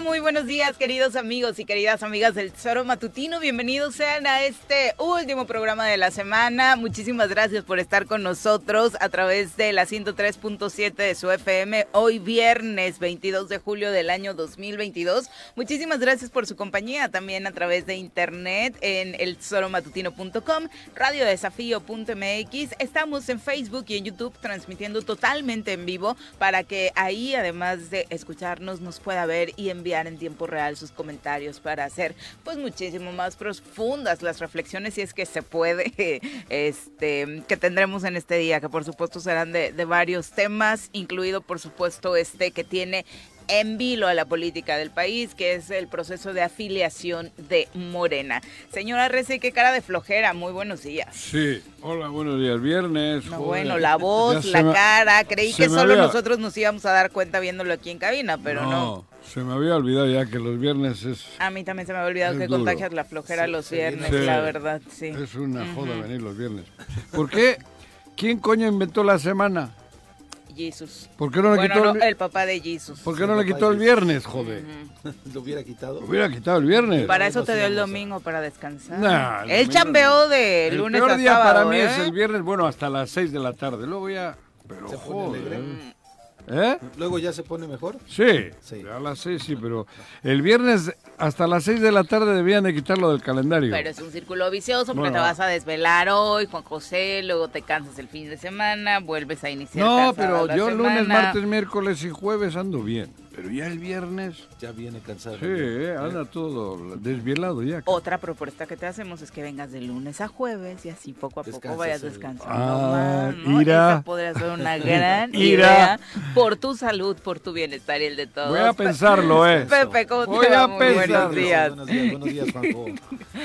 Muy buenos días, queridos amigos y queridas amigas del Tesoro Matutino. Bienvenidos sean a este último programa de la semana. Muchísimas gracias por estar con nosotros a través de la 103.7 de su FM hoy viernes 22 de julio del año 2022. Muchísimas gracias por su compañía también a través de internet en el tesoromatutino.com, radiodesafío.mx. Estamos en Facebook y en YouTube transmitiendo totalmente en vivo para que ahí además de escucharnos nos pueda ver y enviar en tiempo real sus comentarios para hacer pues muchísimo más profundas las reflexiones si es que se puede este que tendremos en este día que por supuesto serán de, de varios temas incluido por supuesto este que tiene en vilo a la política del país, que es el proceso de afiliación de Morena. Señora Rece, qué cara de flojera, muy buenos días. Sí, hola, buenos días, viernes. No, bueno, la voz, la me- cara, creí que solo había- nosotros nos íbamos a dar cuenta viéndolo aquí en cabina, pero no. Se me había olvidado ya que los viernes es, A mí también se me había olvidado que duro. contagias la flojera los viernes, la verdad, sí. es una joda venir los viernes. ¿Por qué? ¿Quién coño inventó la semana? Jesus. ¿Por qué no le Bueno, quitó no, el, el papá de Jesus. ¿por qué no le quitó el viernes, joder? Lo hubiera quitado. Hubiera quitado el viernes. Para no eso te dio el domingo para descansar. Nah, el Él chambeó de el lunes peor a día sábado, para mí ¿eh? es el viernes, bueno, hasta las 6 de la tarde. Luego ya... Pero Se pone joder. ¿Eh? Luego ya se pone mejor. Sí, Sí. a las 6 sí, pero el viernes hasta las 6 de la tarde debían de quitarlo del calendario. Pero es un círculo vicioso porque Bueno, te vas a desvelar hoy, Juan José, luego te cansas el fin de semana, vuelves a iniciar No, pero la yo lunes, martes, miércoles y jueves ando bien. Pero ya el viernes, Ya viene cansado. sí, eh, anda todo desvielado ya. Otra propuesta que te hacemos es que vengas de lunes a jueves y así poco a poco Descansas vayas descansando Ah, ira. Esa podría ser una gran Ira. idea por tu salud, por tu bienestar y el de todos. Voy a pensarlo, eh. Pepe, ¿cómo te Voy va? a Muy pensarlo. buenos días. Buenos días, buenos días, Juanjo.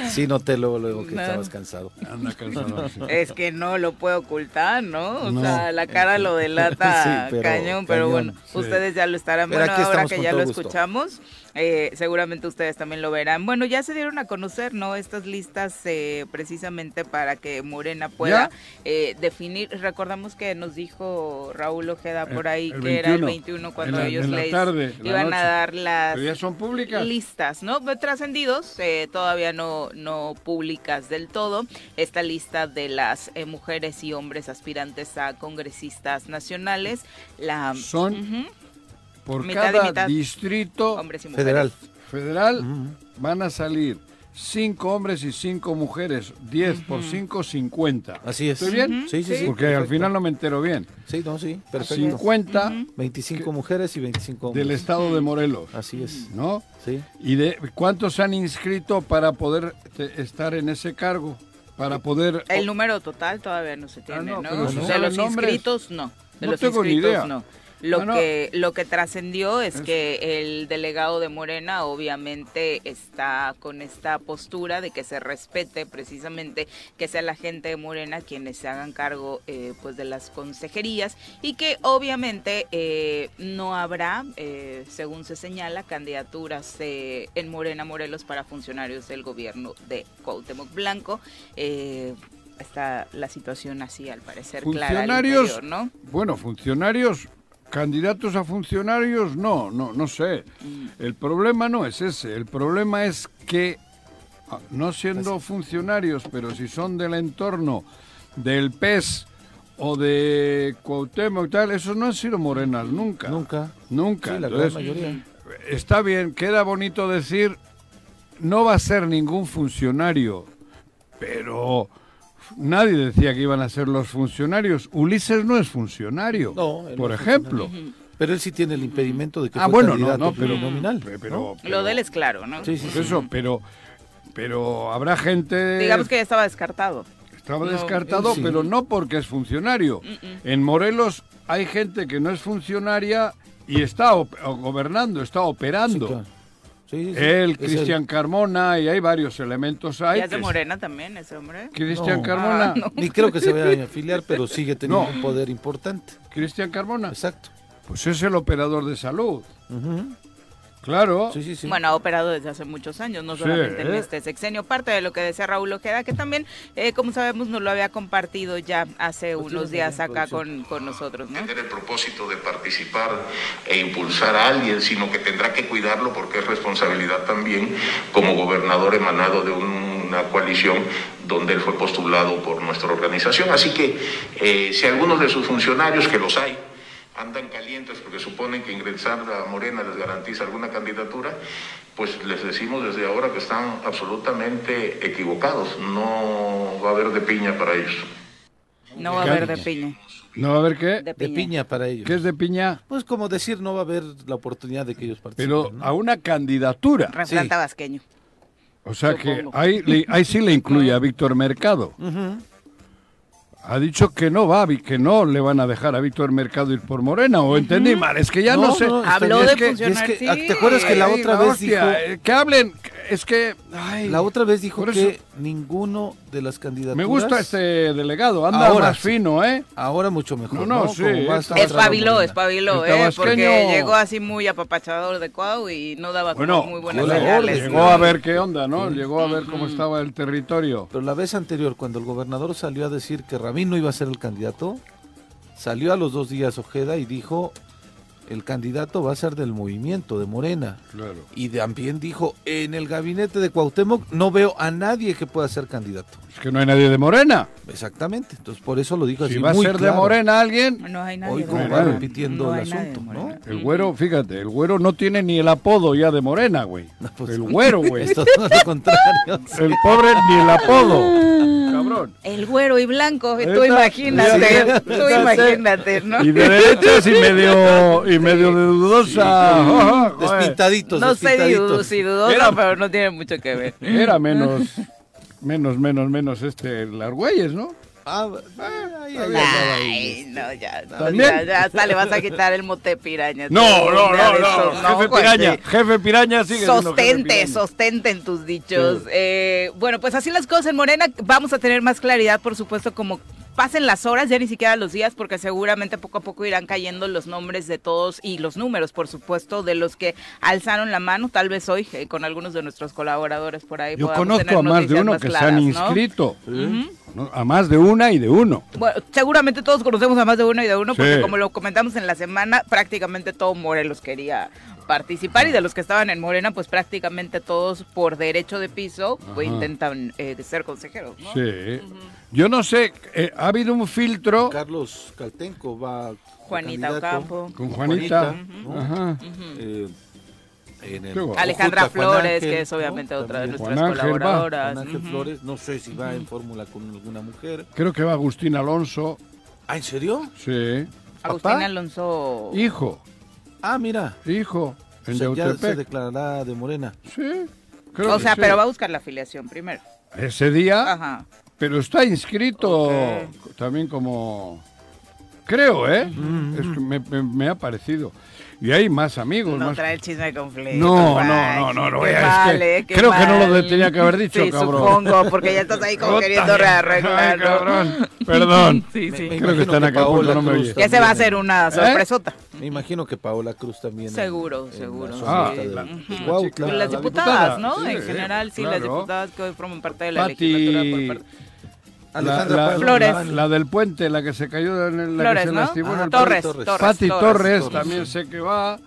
Sí, noté luego, luego que No. estabas cansado. Anda cansado. sí. Es que no lo puedo ocultar, ¿no? O No. sea, la cara lo delata Sí, pero cañón, pero cañón, bueno, sí. ustedes ya lo estarán. Pero bueno, ahora que ya lo gusto. escuchamos, eh, seguramente ustedes también lo verán. Bueno, ya se dieron a conocer, ¿no? Estas listas eh, precisamente para que Morena pueda eh, definir. Recordamos que nos dijo Raúl Ojeda por El- ahí el que era el 21, 21 cuando la- ellos les tarde, iban a dar las Pero ya son públicas. listas, ¿no? Pero Trascendidos, eh, todavía no, no públicas del todo. Esta lista de las eh, mujeres y hombres aspirantes a congresistas nacionales. La, Son Ujú, por mitad cada mitad. distrito hombres y. Federal. federal Ujú. van a salir cinco hombres y cinco mujeres. 10 por 5, 50. Así es. ¿Estoy bien? Sí, sí, sí. Porque al perfecto. final no me entero bien. Sí, no, sí, perfecto. 50 25 mujeres y 25 hombres. del estado de Morelos. Así es. ¿No? Sí. ¿Y de cuántos se han inscrito para poder te- estar en ese cargo? Para poder... El número total todavía no se tiene, no, ¿no? pero se de los inscritos, no. De No los tengo ni inscritos, idea. no. Lo que lo que trascendió es, Es- que el delegado de Morena obviamente está con esta postura de que se respete precisamente que sea la gente de Morena quienes se hagan cargo eh, pues de las consejerías y que obviamente eh, no habrá, eh, según se señala, candidaturas eh, en Morena Morelos para funcionarios del gobierno de Cuauhtémoc Blanco. Está la situación así al parecer clara al Funcionarios, interior, ¿no? bueno, funcionarios, candidatos a funcionarios, no, no, no sé. El problema no es ese, el problema es que, ah, no siendo funcionarios, pero si son del entorno del PES o de Cuauhtémoc y tal, esos no han sido morenas nunca. Nunca. Nunca. Sí, la gran Entonces, mayoría. está bien, queda bonito decir, no va a ser ningún funcionario, pero nadie decía que iban a ser los funcionarios. Ulises no es funcionario, No, por no ejemplo. Pero él sí tiene el impedimento de que Ah, fue bueno, no, candidato no, pero, plurinominal, pe- ¿no? pero, Lo de él es claro, ¿no? Sí, sí, pues eso, pero, pero habrá gente... Digamos que ya estaba descartado. Estaba No, descartado, sí. pero no porque es funcionario. En Morelos hay gente que no es funcionaria y está gobernando, está Sí, operando. claro. Sí, sí. Él, Cristian Carmona, y hay varios elementos ahí. Es de Morena también ese hombre. Cristian No. Carmona. Ah, no. Ni creo que se vaya a afiliar, pero sigue teniendo No. un poder importante. Cristian Carmona. Exacto. Pues es el operador de salud. Claro. Sí, sí, sí. Bueno, ha operado desde hace muchos años, no solamente en este sexenio. Parte de lo que decía Raúl Ojeda, que también, eh, como sabemos, nos lo había compartido ya hace pues unos días acá con, con, nosotros. ¿no? Tener el propósito de participar e impulsar a alguien, sino que tendrá que cuidarlo porque es responsabilidad también como gobernador emanado de una coalición donde él fue postulado por nuestra organización. Así que eh, si algunos de sus funcionarios, que los hay, andan calientes porque suponen que ingresar a Morena les garantiza alguna candidatura, pues les decimos desde ahora que están absolutamente equivocados. No va a haber de piña para ellos. No va a haber de piña. ¿No va a haber qué? De piña. para ellos. ¿Qué es de piña? Pues como decir, no va a haber la oportunidad de que ellos participen. Pero a una candidatura. Refrán tabasqueño. O sea que ahí, ahí sí le incluye a Víctor Mercado ha dicho que no va, que no le van a dejar a Víctor Mercado ir por Morena, o entendí mal, es que ya no, sé. Habló de funcionar, ¿Te acuerdas que la otra vez dijo... Eh, que hablen, es que... la otra vez dijo que ninguno de las candidaturas... Me gusta este delegado, anda ahora más fino, ¿eh? Ahora mucho mejor, No, no, sí. Espabiló, espabiló, ¿eh? Porque llegó así muy apapachador de Cuau y no daba muy buenas señales. Llegó a ver qué onda, ¿no? Llegó a ver cómo estaba el territorio. Pero la vez anterior, cuando el gobernador salió a decir que Ramín no iba a ser el candidato, salió a los dos días Ojeda y dijo el candidato va a ser del movimiento de Morena. Y también dijo, en el gabinete de Cuauhtémoc no veo a nadie que pueda ser candidato. Es que no hay nadie de Morena. Exactamente, entonces por eso lo dijo así. Si va a ser de Morena alguien, no hay nadie hoy como va repitiendo el asunto, ¿no? El güero, fíjate, el güero no tiene ni el apodo ya de Morena, güey. Pues, el güero, güey. Es todo lo contrario. El pobre ni el apodo. Cabrón. El güero y blanco, tú imagínate, tú imagínate, ¿no? Y de derechas y medio y medio de dudosa. despintaditos. No sé si dudosa, pero no tiene mucho que ver. Era menos, menos, menos, menos este, las güeyes, ¿no? Ah, ay, ay, no, ya, ya, ya, hasta le vas a quitar el mote piraña. No, no, no, no, jefe piraña, jefe piraña sigue Sostente, sostente en tus dichos. Eh, bueno, pues así las cosas en Morena, vamos a tener más claridad, por supuesto, como pasen las horas, ya ni siquiera los días, porque seguramente poco a poco irán cayendo los nombres de todos y los números, por supuesto, de los que alzaron la mano, tal vez hoy eh, con algunos de nuestros colaboradores por ahí. Yo conozco a más de uno que se han inscrito, a más de una y de uno. Bueno, seguramente todos conocemos a más de uno y de uno, porque como lo comentamos en la semana, prácticamente todo Morelos quería participar y de los que estaban en Morena, pues prácticamente todos por derecho de piso pues, intentan eh, ser consejeros. ¿no? Sí. Yo no sé, eh, ha habido un filtro. Carlos Caltenco va. Juanita Ocampo. Con Juanita. Ajá. Eh, Alejandra Flores, que es obviamente otra de nuestras colaboradoras. Ángel Flores, no sé si va en fórmula con alguna mujer. Creo que va Agustín Alonso. ¿Ah, en serio? Sí. Agustín Alonso. Hijo. Ah, mira. Hijo. En ya se declarará de Morena. Sí. o sea, pero va a buscar la afiliación primero. Ese día. Ajá. Pero está inscrito también como. Creo, ¿eh? Mm. Es que me, me, ha parecido. Y hay más amigos. No más... trae el chisme de conflicto. No, no, no, no, es que creo que no lo tenía que haber dicho, sí, cabrón. supongo, porque ya estás ahí como queriendo rearreglar. cabrón. Perdón. sí, sí. creo que están acá, no me oye. Que se va a hacer una ¿Eh? sorpresota. Me imagino que Paola Cruz también. Seguro, seguro. Ah, las diputadas, ¿no? en general, sí, las diputadas que hoy forman parte de la legislatura por parte la, Flores. La, del puente, la que se cayó en la Flores, que se ¿no? lastimó en el Torres, Torres, Torres, Pati Torres, Torres, también sé que va.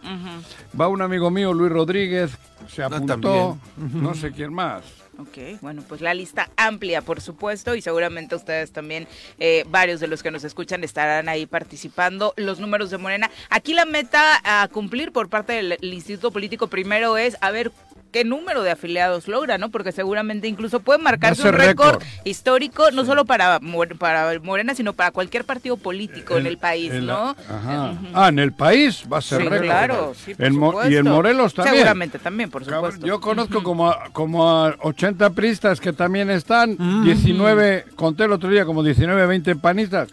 Va un amigo mío, Luis Rodríguez, se ah, apuntó. No sé quién más. Ok, bueno, pues la lista amplia, por supuesto, y seguramente ustedes también, eh, varios de los que nos escuchan, estarán ahí participando. Los números de Morena. Aquí la meta a cumplir por parte del Instituto Político primero es a ver qué número de afiliados logra, ¿no? Porque seguramente incluso puede marcarse un récord histórico, no solo para, para Morena, sino para cualquier partido político en el país, ¿no? Ajá. Ah, en el país va a ser récord. Claro, sí, por Y en Morelos también. Seguramente también, por supuesto. Yo conozco como, a, como a 80 pristas que también están, 19, conté el otro día como 19, 20 panistas.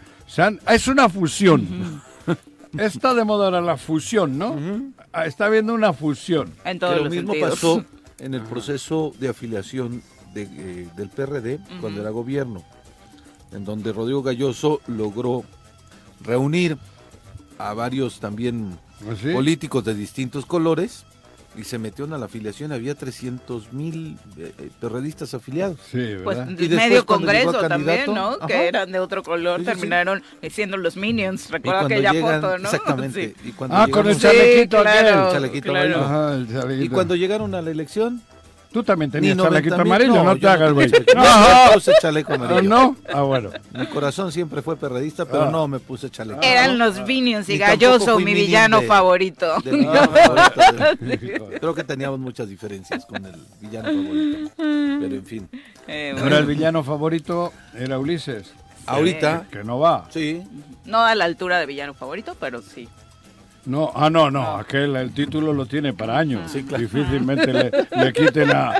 es una fusión. Está de moda ahora la fusión, ¿no? Ah, está habiendo una fusión. En todos lo mismo pasó en el proceso de afiliación eh, del PRD cuando era gobierno, en donde Rodrigo Galloso logró reunir a varios también ¿Ah, políticos de distintos colores y se metió en la afiliación, había 300 mil eh, eh, perredistas afiliados. Sí, Pues ¿verdad? Y después, medio congreso a también, ¿no? ajá. Que eran de otro color, Sí, sí, sí. terminaron siendo los Minions. Y Recuerda aquella llegan- foto, ¿no? Exactamente. Sí. Y cuando Ah, con el chalequito claro, El chalequito claro. amarillo. Ajá, el chalequito. Y cuando llegaron a la elección, Tú también tenías chalequito 90,000 amarillo, no, te yo hagas, güey. No, No, puse chaleco Ah, amarillo. no. Ah, bueno. Mi corazón siempre fue perredista, pero Ah. no me puse chaleco. Eran los Minions y Galloso, mi villano de- favorito. de mi villano favorito, de- Creo que teníamos muchas diferencias con el villano favorito. Pero en fin. Eh, el villano favorito era Ulises. Ahorita, Que no va. sí. no a la altura de villano favorito, pero sí. No, ah, no, no, aquel el título lo tiene para años. Sí, claro. Difícilmente le, le quiten a,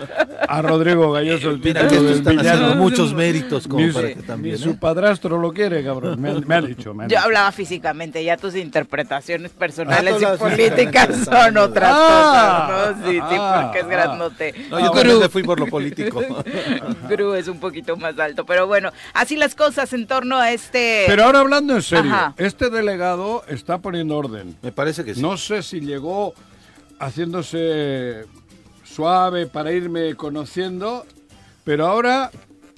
a Rodrigo Galloso el Mira título que estos del están villano. haciendo muchos méritos como Ni, para su- que también. ni su ¿eh? padrastro lo quiere, cabrón. Me, me ha dicho. Me Yo dicho. hablaba físicamente, ya tus interpretaciones personales Ah, y políticas son otras Ah, cosas, ¿no? Sí, sí, ah, porque es ah. grandote. No, yo también le fui por lo político. Gru es un poquito más alto, pero bueno, así las cosas en torno a este... Pero ahora hablando en serio, Ajá. este delegado está poniendo orden. Me parece que sí. No sé si llegó haciéndose suave para irme conociendo, pero ahora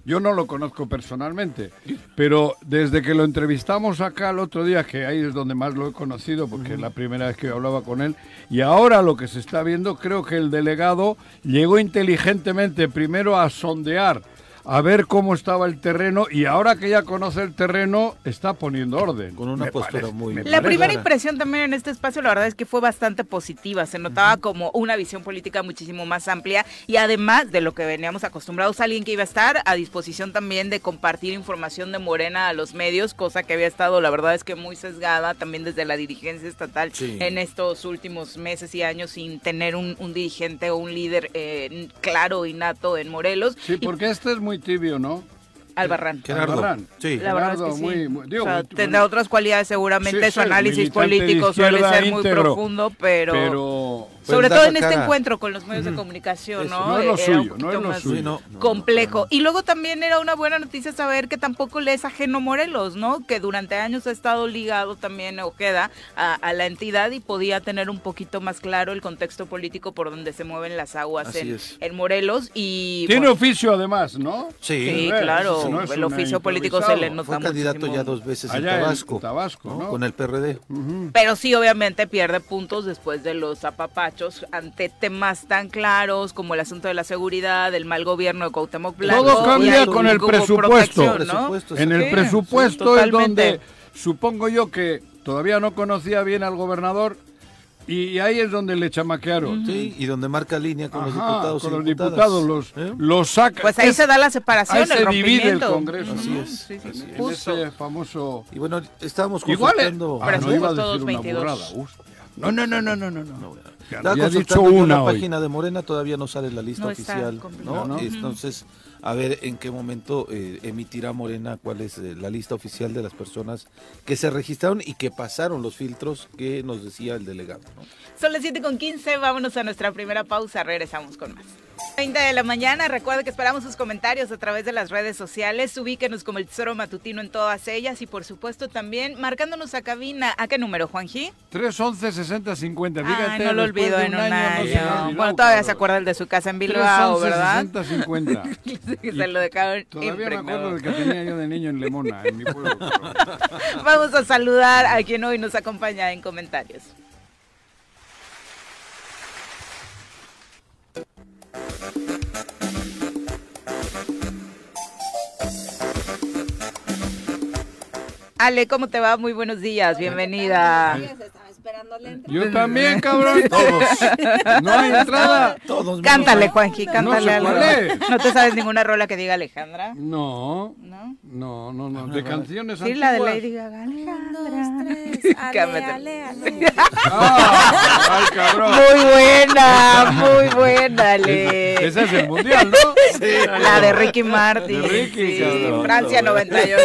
yo no lo conozco personalmente, pero desde que lo entrevistamos acá el otro día, que ahí es donde más lo he conocido, porque es la primera vez que hablaba con él, y ahora lo que se está viendo, creo que el delegado llegó inteligentemente primero a sondear, a ver cómo estaba el terreno, y ahora que ya conoce el terreno, está poniendo orden. Con una Me postura parece- muy- La parece- primera impresión también en este espacio, la verdad es que fue bastante positiva. Se notaba como una visión política muchísimo más amplia y además de lo que veníamos acostumbrados, alguien que iba a estar a disposición también de compartir información de Morena a los medios, cosa que había estado, la verdad es que muy sesgada también desde la dirigencia estatal Sí. en estos últimos meses y años sin tener un, un dirigente o un líder eh, claro y nato en Morelos. Sí, Y porque este es muy tibio, ¿no? Albarrán. Gerardo. Albarrán. Sí. La verdad es que Gerardo, sí. muy- muy- digo, O sea, muy- tendrá otras cualidades seguramente, Sí, su análisis político suele ser muy íntegro, profundo, pero, Pero Pues da todo en este encuentro con los medios de comunicación, Eso, ¿no? no es lo Era suyo, un no poquito es lo más suyo. Sí, no, no, complejo. Y luego también era una buena noticia saber que tampoco le es ajeno Morelos, ¿no? Que durante años ha estado ligado también Ojeda a, a la entidad y podía tener un poquito más claro el contexto político por donde se mueven las aguas en, Morelos y tiene bueno, oficio además, ¿no? Sí. Claro, no el oficio político se le nota Fue candidato muchísimo. ya dos veces Allá en en Tabasco. Tabasco, ¿no? Con el PRD. Pero sí, obviamente pierde puntos después de los ante temas tan claros como el asunto de la seguridad, el mal gobierno de Cuauhtémoc Blanco. Todo cambia y con el presupuesto. protección, ¿no? Presupuesto, En el Sí, presupuesto sí, es donde supongo yo que todavía no conocía bien al gobernador y ahí es donde le chamaquearon. Sí, y donde marca línea con los diputados. con los diputados los, ¿Eh? los saca. Pues ahí es- se da la separación, ahí se divide el. Congreso. Así ¿no? es, Sí, sí, así sí. es. En Justo. ese famoso... Y bueno, estábamos Igual, eh, consultando... ah, Pero no iba a decir una 22. burrada. hostia. No, no, no, no, no, no. no. Bueno. Ya dicho una la hoy. página de Morena, todavía no sale la lista No oficial. ¿no? ¿no? Entonces, a ver en qué momento eh, emitirá Morena cuál es eh, la lista oficial de las personas que se registraron y que pasaron los filtros que nos decía el delegado. ¿no? Son las 7 con 15, vámonos a nuestra primera pausa, regresamos con más. 20 de la mañana, recuerda que esperamos sus comentarios a través de las redes sociales, ubíquenos como el Tesoro Matutino en todas ellas y por supuesto también marcándonos a cabina. ¿A qué número, Juanji? 311 60 50. Ay, Fíjate, no lo olvido en un año. no me olvidó, bueno, todavía se cabrón. acuerdan de su casa en Bilbao, 311 ¿verdad? 60 50. que se lo dejaron Todavía me impregnado. acuerdo del que tenía yo de niño en Lemona, en mi pueblo. cabrón. Vamos a saludar a quien hoy nos acompaña en comentarios. Ale, ¿cómo te va? Muy buenos días, bienvenida. La entrada. Yo también, cabrón. Todos. No hay entrada. Todos Cántale, Juanji, cántale sé algo. ¿No te sabes ninguna rola que diga Alejandra? No, ¿No? no, no, no. De canciones Sí, la de. Lady Gaga. Un, dos, Alejandra. tres. Ale, ale, ale. Ah, ay, cabrón. Muy buena, muy buena, Ale. Ese es el mundial, ¿no? La de Ricky Martin. De Ricky, sí, cabrón. Francia 98.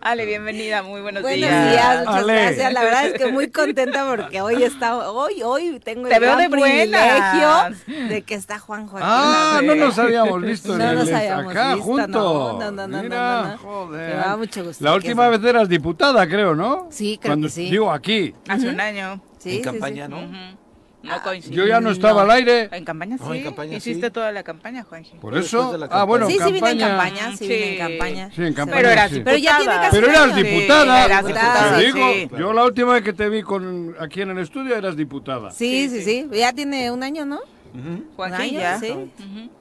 Ale, bienvenida, muy buenos, Buenos días. días, muchas Ale. gracias. La verdad es que muy contenta porque hoy está, hoy, hoy tengo Te el gran de buenas. privilegio de que está Juan Joaquín. Ah, no nos habíamos visto en No el- nos habíamos acá visto, juntos. no, no, no, no, Mira, no, no. joder. Me da mucho gusto La última vez eras diputada, creo, ¿no? Sí, creo Cuando- que sí. Digo, aquí. Hace un año. Sí, en sí, campaña, sí. ¿no? Ujú. No coincidí. Yo ya no estaba al aire. En campaña sí. No, en campaña Hiciste sí. toda la campaña, Juanji. Por eso. de Ah, bueno, sí, sí vine en campaña. campaña, sí, vine en Sí. campaña. Sí, en campaña. Pero eras sí. Pero ya tiene diputada. casi Pero eras diputada. eras Te diputada, digo, sí. yo la última vez que te vi con aquí en el estudio eras diputada. Sí, sí, sí, ya tiene un año, ¿no? Joaquín, ya. sí.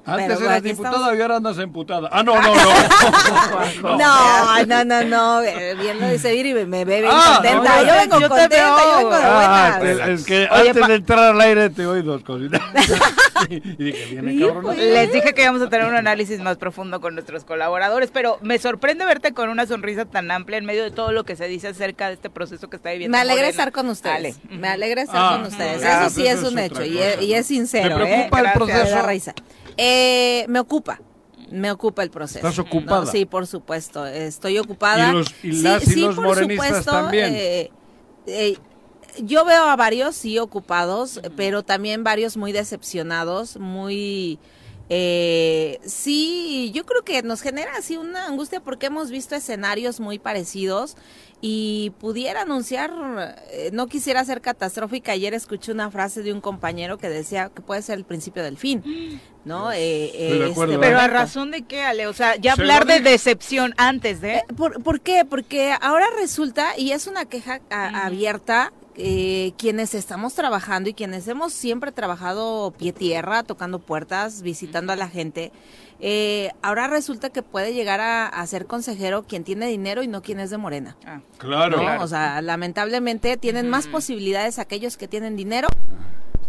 Antes Pero eras aquí diputada estamos. y ahora andas emputada. Ah, no, no, no. No, no, no, no, eh, bien lo dice Viri, me, me ve bien Ah, contenta. no, yo vengo yo te contenta, veo. yo vengo de Ah, buenas. es que Oye, antes pa- de entrar al aire te oí dos cositas. y dije, viene cabrón. Les dije que íbamos a tener un análisis más profundo con nuestros colaboradores, pero me sorprende verte con una sonrisa tan amplia en medio de todo lo que se dice acerca de este proceso que está viviendo. Me alegra Morena. estar con ustedes. Ale. Me alegra estar Ah, con ustedes. ah, eso sí pues es eso un es hecho y es, y es sincero. ¿Te preocupa ¿eh? el proceso? Eh, me ocupa. Me ocupa el proceso. ¿Estás ocupada? No, sí, por supuesto. Estoy ocupada. ¿Y los- y Sí, y sí, los por morenistas supuesto, también? eh, eh, yo veo a varios, sí, ocupados, pero también varios muy decepcionados, muy... Eh, sí, yo creo que nos genera así una angustia porque hemos visto escenarios muy parecidos y pudiera anunciar, eh, no quisiera ser catastrófica, ayer escuché una frase de un compañero que decía que puede ser el principio del fin, ¿no? Eh, eh, este Pero a razón de qué, Ale, o sea, ya Se hablar de decepción antes de... Eh, ¿Por, por qué? Porque ahora resulta, y es una queja a- abierta, eh, quienes estamos trabajando y quienes hemos siempre trabajado pie tierra, tocando puertas, visitando a la gente, eh, ahora resulta que puede llegar a, a ser consejero quien tiene dinero y no quien es de Morena. Ah. Claro. ¿no? O sea, lamentablemente tienen más posibilidades aquellos que tienen dinero,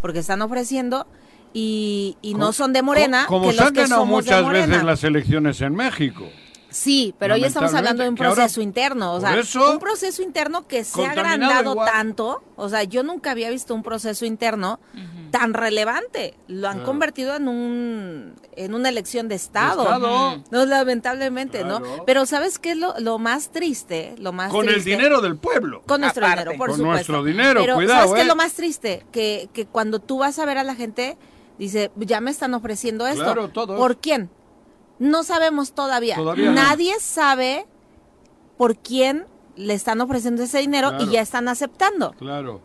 porque están ofreciendo, y, y no son de Morena, co- Como que se los han que ganado somos de muchas Morena. veces las elecciones en México. Sí, pero hoy estamos hablando de un ahora- proceso interno, o sea, eso, un proceso interno que se ha agrandado igual. tanto, o sea, yo nunca había visto un proceso interno tan relevante. Lo han Claro. convertido en un en una elección de estado. Estado. No, lamentablemente, ¿no? Pero ¿sabes qué es lo, lo más triste? Lo más Con el dinero del pueblo. Con nuestro Aparte. dinero, por Con supuesto. nuestro dinero, Pero cuidado, ¿sabes qué eh? es lo más triste? Que, que cuando tú vas a ver a la gente, dice, ya me están ofreciendo esto. Claro, todos. ¿Por quién? No sabemos todavía. Todavía no. Nadie sabe por quién le están ofreciendo ese dinero Claro. y ya están aceptando. Claro.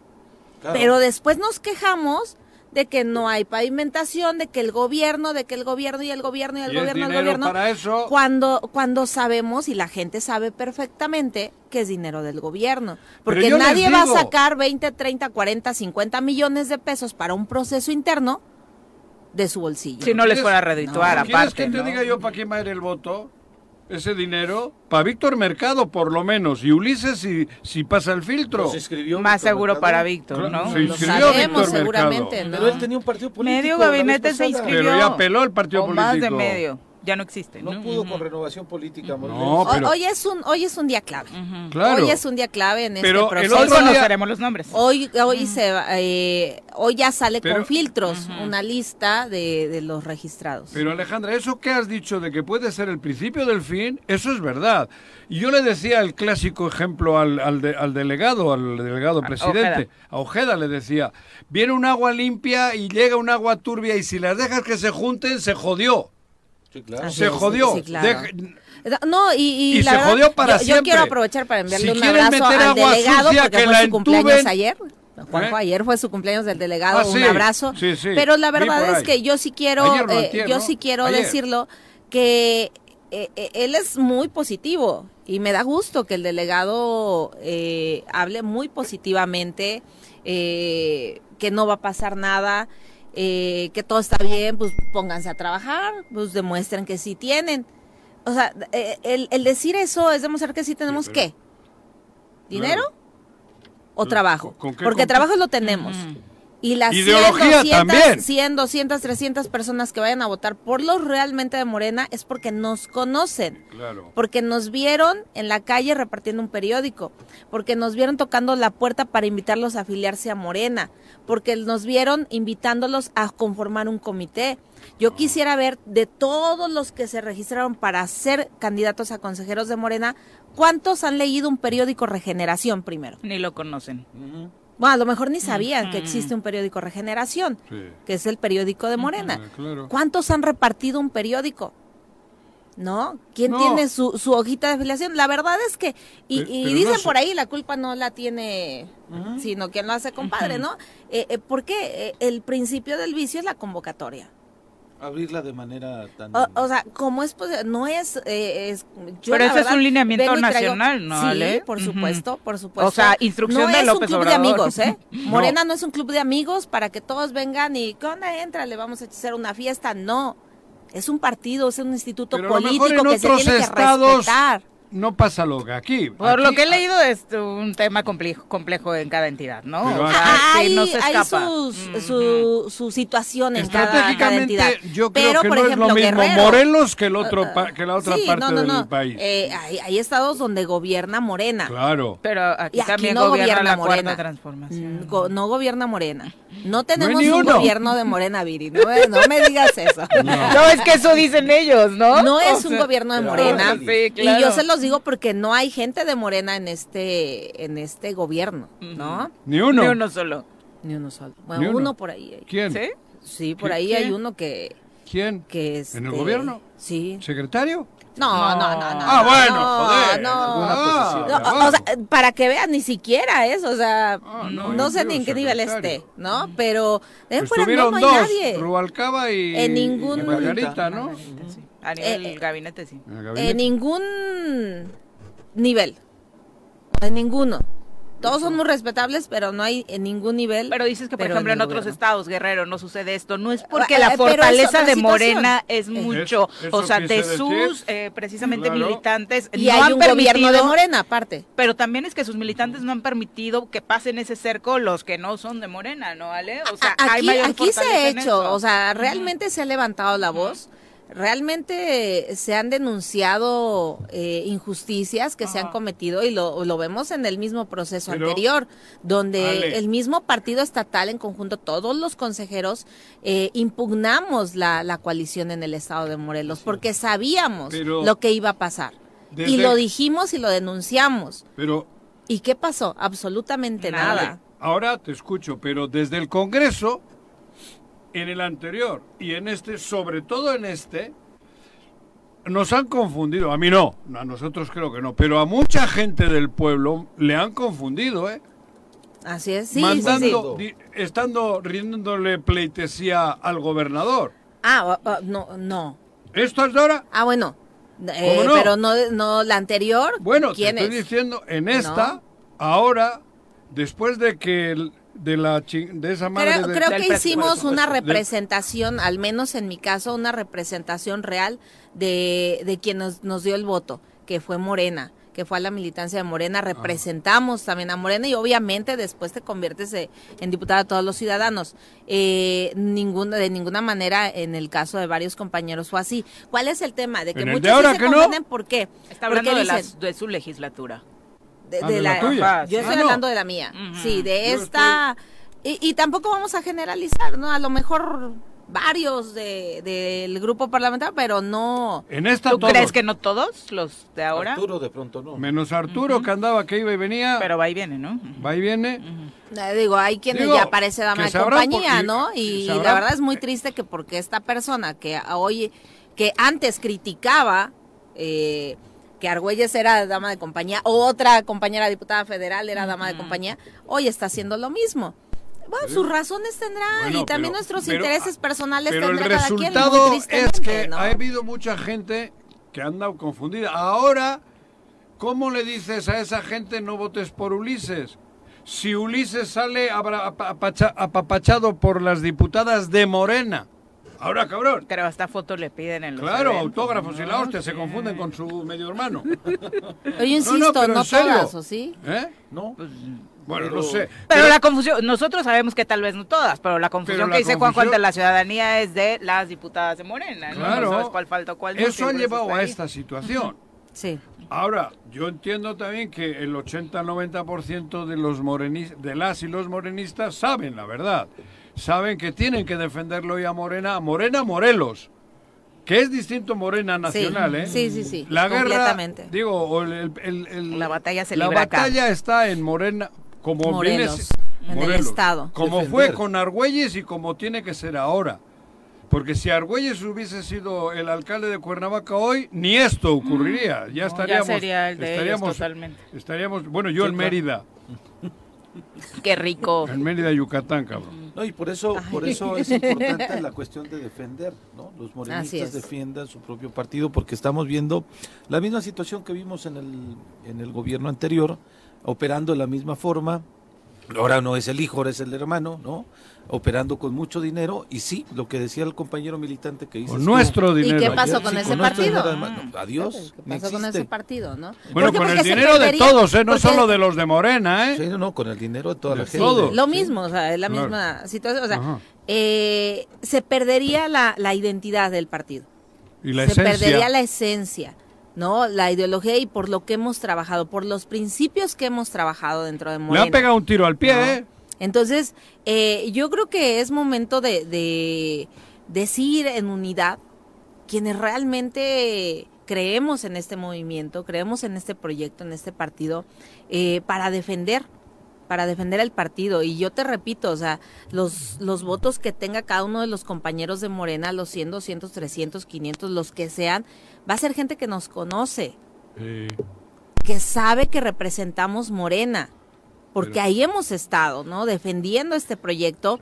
Claro. Pero después nos quejamos de que no hay pavimentación, de que el gobierno, de que el gobierno y el gobierno y el Y gobierno y el dinero gobierno. para eso. Cuando, cuando sabemos y la gente sabe perfectamente que es dinero del gobierno. Porque nadie va a sacar 20, 30, 40, 50 millones de pesos para un proceso interno de su bolsillo. Si no les ¿Quieres- fuera a redituar, ¿Quieres aparte. que te ¿no? diga yo para quién va a ir el voto? Ese dinero. Para Víctor Mercado, por lo menos. Y Ulises, si, si pasa el filtro. Se inscribió Más Víctor seguro Mercado. para Víctor, ¿no? Lo inscribió sabemos Víctor seguramente, Mercado. ¿no? Pero él tenía un partido político. Medio gabinete se inscribió. Pero ya peló el partido o más de político. medio. Ya no existe. No ¿no? pudo con renovación política. No. Hoy- pero- hoy, es un, hoy es un día clave. Claro. Hoy es un día clave en Pero este proceso. Hoy conoceremos los nombres. Hoy, hoy, se, eh, hoy ya sale Pero- con filtros una lista de, de los registrados. Pero Alejandra, eso que has dicho de que puede ser el principio del fin, eso es verdad. Y yo le decía el clásico ejemplo al, al, de- al delegado, al delegado A presidente, Ojeda. a Ojeda le decía, viene un agua limpia y llega un agua turbia y si las dejas que se junten, se jodió. Sí, claro. Así se jodió. sí, claro. Deja- No, y, y, Y la se verdad, jodió para yo, yo siempre. quiero aprovechar para enviarle Si un abrazo meter al delegado sucia, porque que fue la su cumpleaños entuben. ayer. Juanjo, ¿Eh? ayer fue su cumpleaños del delegado, Ah, un sí, abrazo. sí, sí. Pero la verdad es que yo sí quiero, eh, yo ¿no? sí quiero Ayer. decirlo que eh, eh, él es muy positivo y me da gusto que el delegado eh, hable muy positivamente, eh, que no va a pasar nada, eh, que todo está bien, pues pónganse a trabajar, pues demuestren que sí tienen. O sea, eh, el, el decir eso es demostrar que sí tenemos pero- qué? ¿Dinero? Claro. ¿O trabajo? ¿con qué Porque trabajo lo tenemos. Y las 100, Ideología 200, también. 100, 200, 300 personas que vayan a votar por los realmente de Morena es porque nos conocen Claro. porque nos vieron en la calle repartiendo un periódico, porque nos vieron tocando la puerta para invitarlos a afiliarse a Morena, porque nos vieron invitándolos a conformar un comité. Yo quisiera ver de todos los que se registraron para ser candidatos a consejeros de Morena, ¿cuántos han leído un periódico Regeneración primero? Ni lo conocen. Ujú. Bueno, a lo mejor ni sabían que existe un periódico Regeneración, Sí. que es el periódico de Morena. Ah, claro. ¿Cuántos han repartido un periódico? ¿no? ¿Quién tiene su, su, hojita de afiliación? La verdad es que, y, dicen por ahí, la culpa no la tiene, sino quien lo hace compadre, ¿no? Eh, eh, porque eh, el principio del vicio es la convocatoria abrirla de manera tan... O, sea, ¿cómo es posible? No es... Eh, es Pero eso es un lineamiento nacional, ¿no? Sí, por supuesto, por supuesto. O sea, instrucción de López No es un club de amigos, ¿eh? Morena no. es un club de amigos para que todos vengan y, ¿qué onda? Entra, le vamos a hacer una fiesta. No, es un partido, es un instituto político que se tiene que respetar no pasa lo que aquí. Por lo que he leído es un tema complejo, complejo en cada entidad, ¿no? O sea, hay, no se escapa. Hay su, su situación en cada, entidad. Yo creo que no es lo mismo Morelos que, el otro, que la otra parte del país. Eh, hay, estados donde gobierna Morena. Claro. Pero aquí, también no gobierna, la Morena. Transformación. Mm, no gobierna Morena. No tenemos un gobierno de Morena, Viri. No, me digas eso. No. es que eso dicen ellos, ¿no? No es un gobierno de Morena. Y yo se los digo porque no hay gente de Morena en este en este gobierno, ¿no? Ni uno. Ni uno solo. Ni uno solo. Bueno, uno. por ahí. ¿Quién? ¿Sí? Sí, por ahí hay uno que... ¿Quién? Que ¿En el gobierno? Sí. ¿Secretario? No, no, no, no. Ah, bueno, joder. No, ah, o sea, para que vean, ni siquiera eso, o sea, ah, no, sé ni en qué nivel esté, ¿no? Pero de pues fuera no, hay dos, nadie. Rubalcaba y, en ningún... Margarita, ¿no? A nivel eh, gabinete, sí. En ningún nivel. En ninguno. Todos son muy respetables, pero no hay en ningún nivel. Pero dices que, por ejemplo, en, otros estados, Guerrero, no sucede esto. No es porque la fortaleza de Morena es mucho, o sea, de sus eh, precisamente militantes. Y hay un gobierno de Morena, aparte. Pero también es que sus militantes no han permitido que pasen ese cerco los que no son de Morena, ¿no, Ale? O sea, aquí, hay aquí se ha hecho, o sea, realmente se ha levantado la voz realmente se han denunciado eh, injusticias que se han cometido y lo, lo, vemos en el mismo proceso anterior, donde el mismo partido estatal en conjunto, todos los consejeros, eh, impugnamos la, la, coalición en el estado de Morelos, porque sabíamos lo que iba a pasar. Y lo dijimos y lo denunciamos. Pero, ¿Y qué pasó? Absolutamente nada. Ahora te escucho, pero desde el Congreso en el anterior y en este, sobre todo en este, nos han confundido. A mí no, a nosotros creo que no, pero a mucha gente del pueblo le han confundido, ¿eh? Así es, sí, Mandando, estando riéndole pleitesía al gobernador. Ah, no, no. ¿Esto es de ahora? Ah, bueno. Eh, pero no, no la anterior. Bueno, te estoy diciendo, en esta, ahora, después de que el, de la de esa madre creo, que hicimos una representación al menos en mi caso una representación real de, de quien nos, nos dio el voto que fue Morena que fue a la militancia de Morena, representamos también a Morena y obviamente después te conviertes en diputada de todos los ciudadanos. Eh, ninguna, de ninguna manera en el caso de varios compañeros fue así. ¿Cuál es el tema? De que muchos se confunden, ¿por qué? Está hablando de, de su legislatura. De, ah, la, Yo estoy ah, hablando de la mía. Sí, de esta. Y, tampoco vamos a generalizar, ¿no? A lo mejor varios del de, grupo parlamentario, pero no. En esta ¿Tú crees que no todos los de ahora? Arturo de pronto no. Menos Arturo que andaba, que iba y venía. Pero va y viene, ¿no? Va y viene. Eh, digo, hay quienes ya parece dama de compañía, ¿no? Y, la verdad es muy triste que porque esta persona que hoy, que antes criticaba eh, que Argüelles era dama de compañía, otra compañera diputada federal era dama de compañía, hoy está haciendo lo mismo. Bueno, sus razones tendrá y también nuestros intereses personales pero tendrá el resultado es que ha habido mucha gente que anda confundida. Ahora, ¿cómo le dices a esa gente no votes por Ulises? Si Ulises sale apapachado por las diputadas de Morena. Ahora, cabrón. Pero hasta fotos le piden en los Claro, autógrafos y la hostia, se confunden con su medio hermano. Yo insisto, no, no, todas, ¿o sí? ¿Eh? No. Pues, bueno, no sé. Pero, la confusión, nosotros sabemos que tal vez no todas, pero la confusión que dice Juan Juan de la ciudadanía es de las diputadas de Morena, ¿no? Claro. No sabes cuál falta cuál no. Eso ha llevado a esta situación. Sí. Ahora, yo entiendo también que el 80-90% de los morenistas, de las y los morenistas saben la verdad saben que tienen que defenderlo hoy a Morena, a Morena Morelos, que es distinto Morena Nacional, ¿eh? Sí, sí, sí. La guerra, digo, la batalla se La batalla está en Morena, como Morelos, en el Estado. Como fue con Argüelles y como tiene que ser ahora. Porque si Argüelles hubiese sido el alcalde de Cuernavaca hoy, ni esto ocurriría. Ya estaríamos. ya sería el de estaríamos, totalmente. Estaríamos, bueno, yo en Mérida. Qué rico. En Mérida, Yucatán, cabrón. No, y por eso, por eso es importante la cuestión de defender, ¿no? Los morenistas defiendan su propio partido porque estamos viendo la misma situación que vimos en el, en el gobierno anterior, operando de la misma forma. Ahora no es el hijo, ahora es el hermano, ¿no? Operando con mucho dinero y sí, lo que decía el compañero militante que hizo. Con nuestro dinero. ¿Y qué pasó con ese partido? adiós. ¿Qué pasó con ese partido, no? Bueno, con el dinero de todos, ¿eh? No solo de los de Morena, ¿eh? Sí, no, no, con el dinero de toda la gente. Lo mismo, o sea, es la misma situación. O sea, eh, se perdería la, la, identidad del partido. Y la se esencia. perdería la esencia. ¿no? La ideología y por lo que hemos trabajado, por los principios que hemos trabajado dentro de Morena. Le ha pegado un tiro al pie, ¿eh? Entonces, eh, yo creo que es momento de, decir en unidad quienes realmente creemos en este movimiento, creemos en este proyecto, en este partido, eh, para defender para defender el partido. Y yo te repito, o sea, los, los votos que tenga cada uno de los compañeros de Morena, los 100, 200, 300, 500, los que sean, va a ser gente que nos conoce, que sabe que representamos Morena, porque ahí hemos estado, ¿no? Defendiendo este proyecto.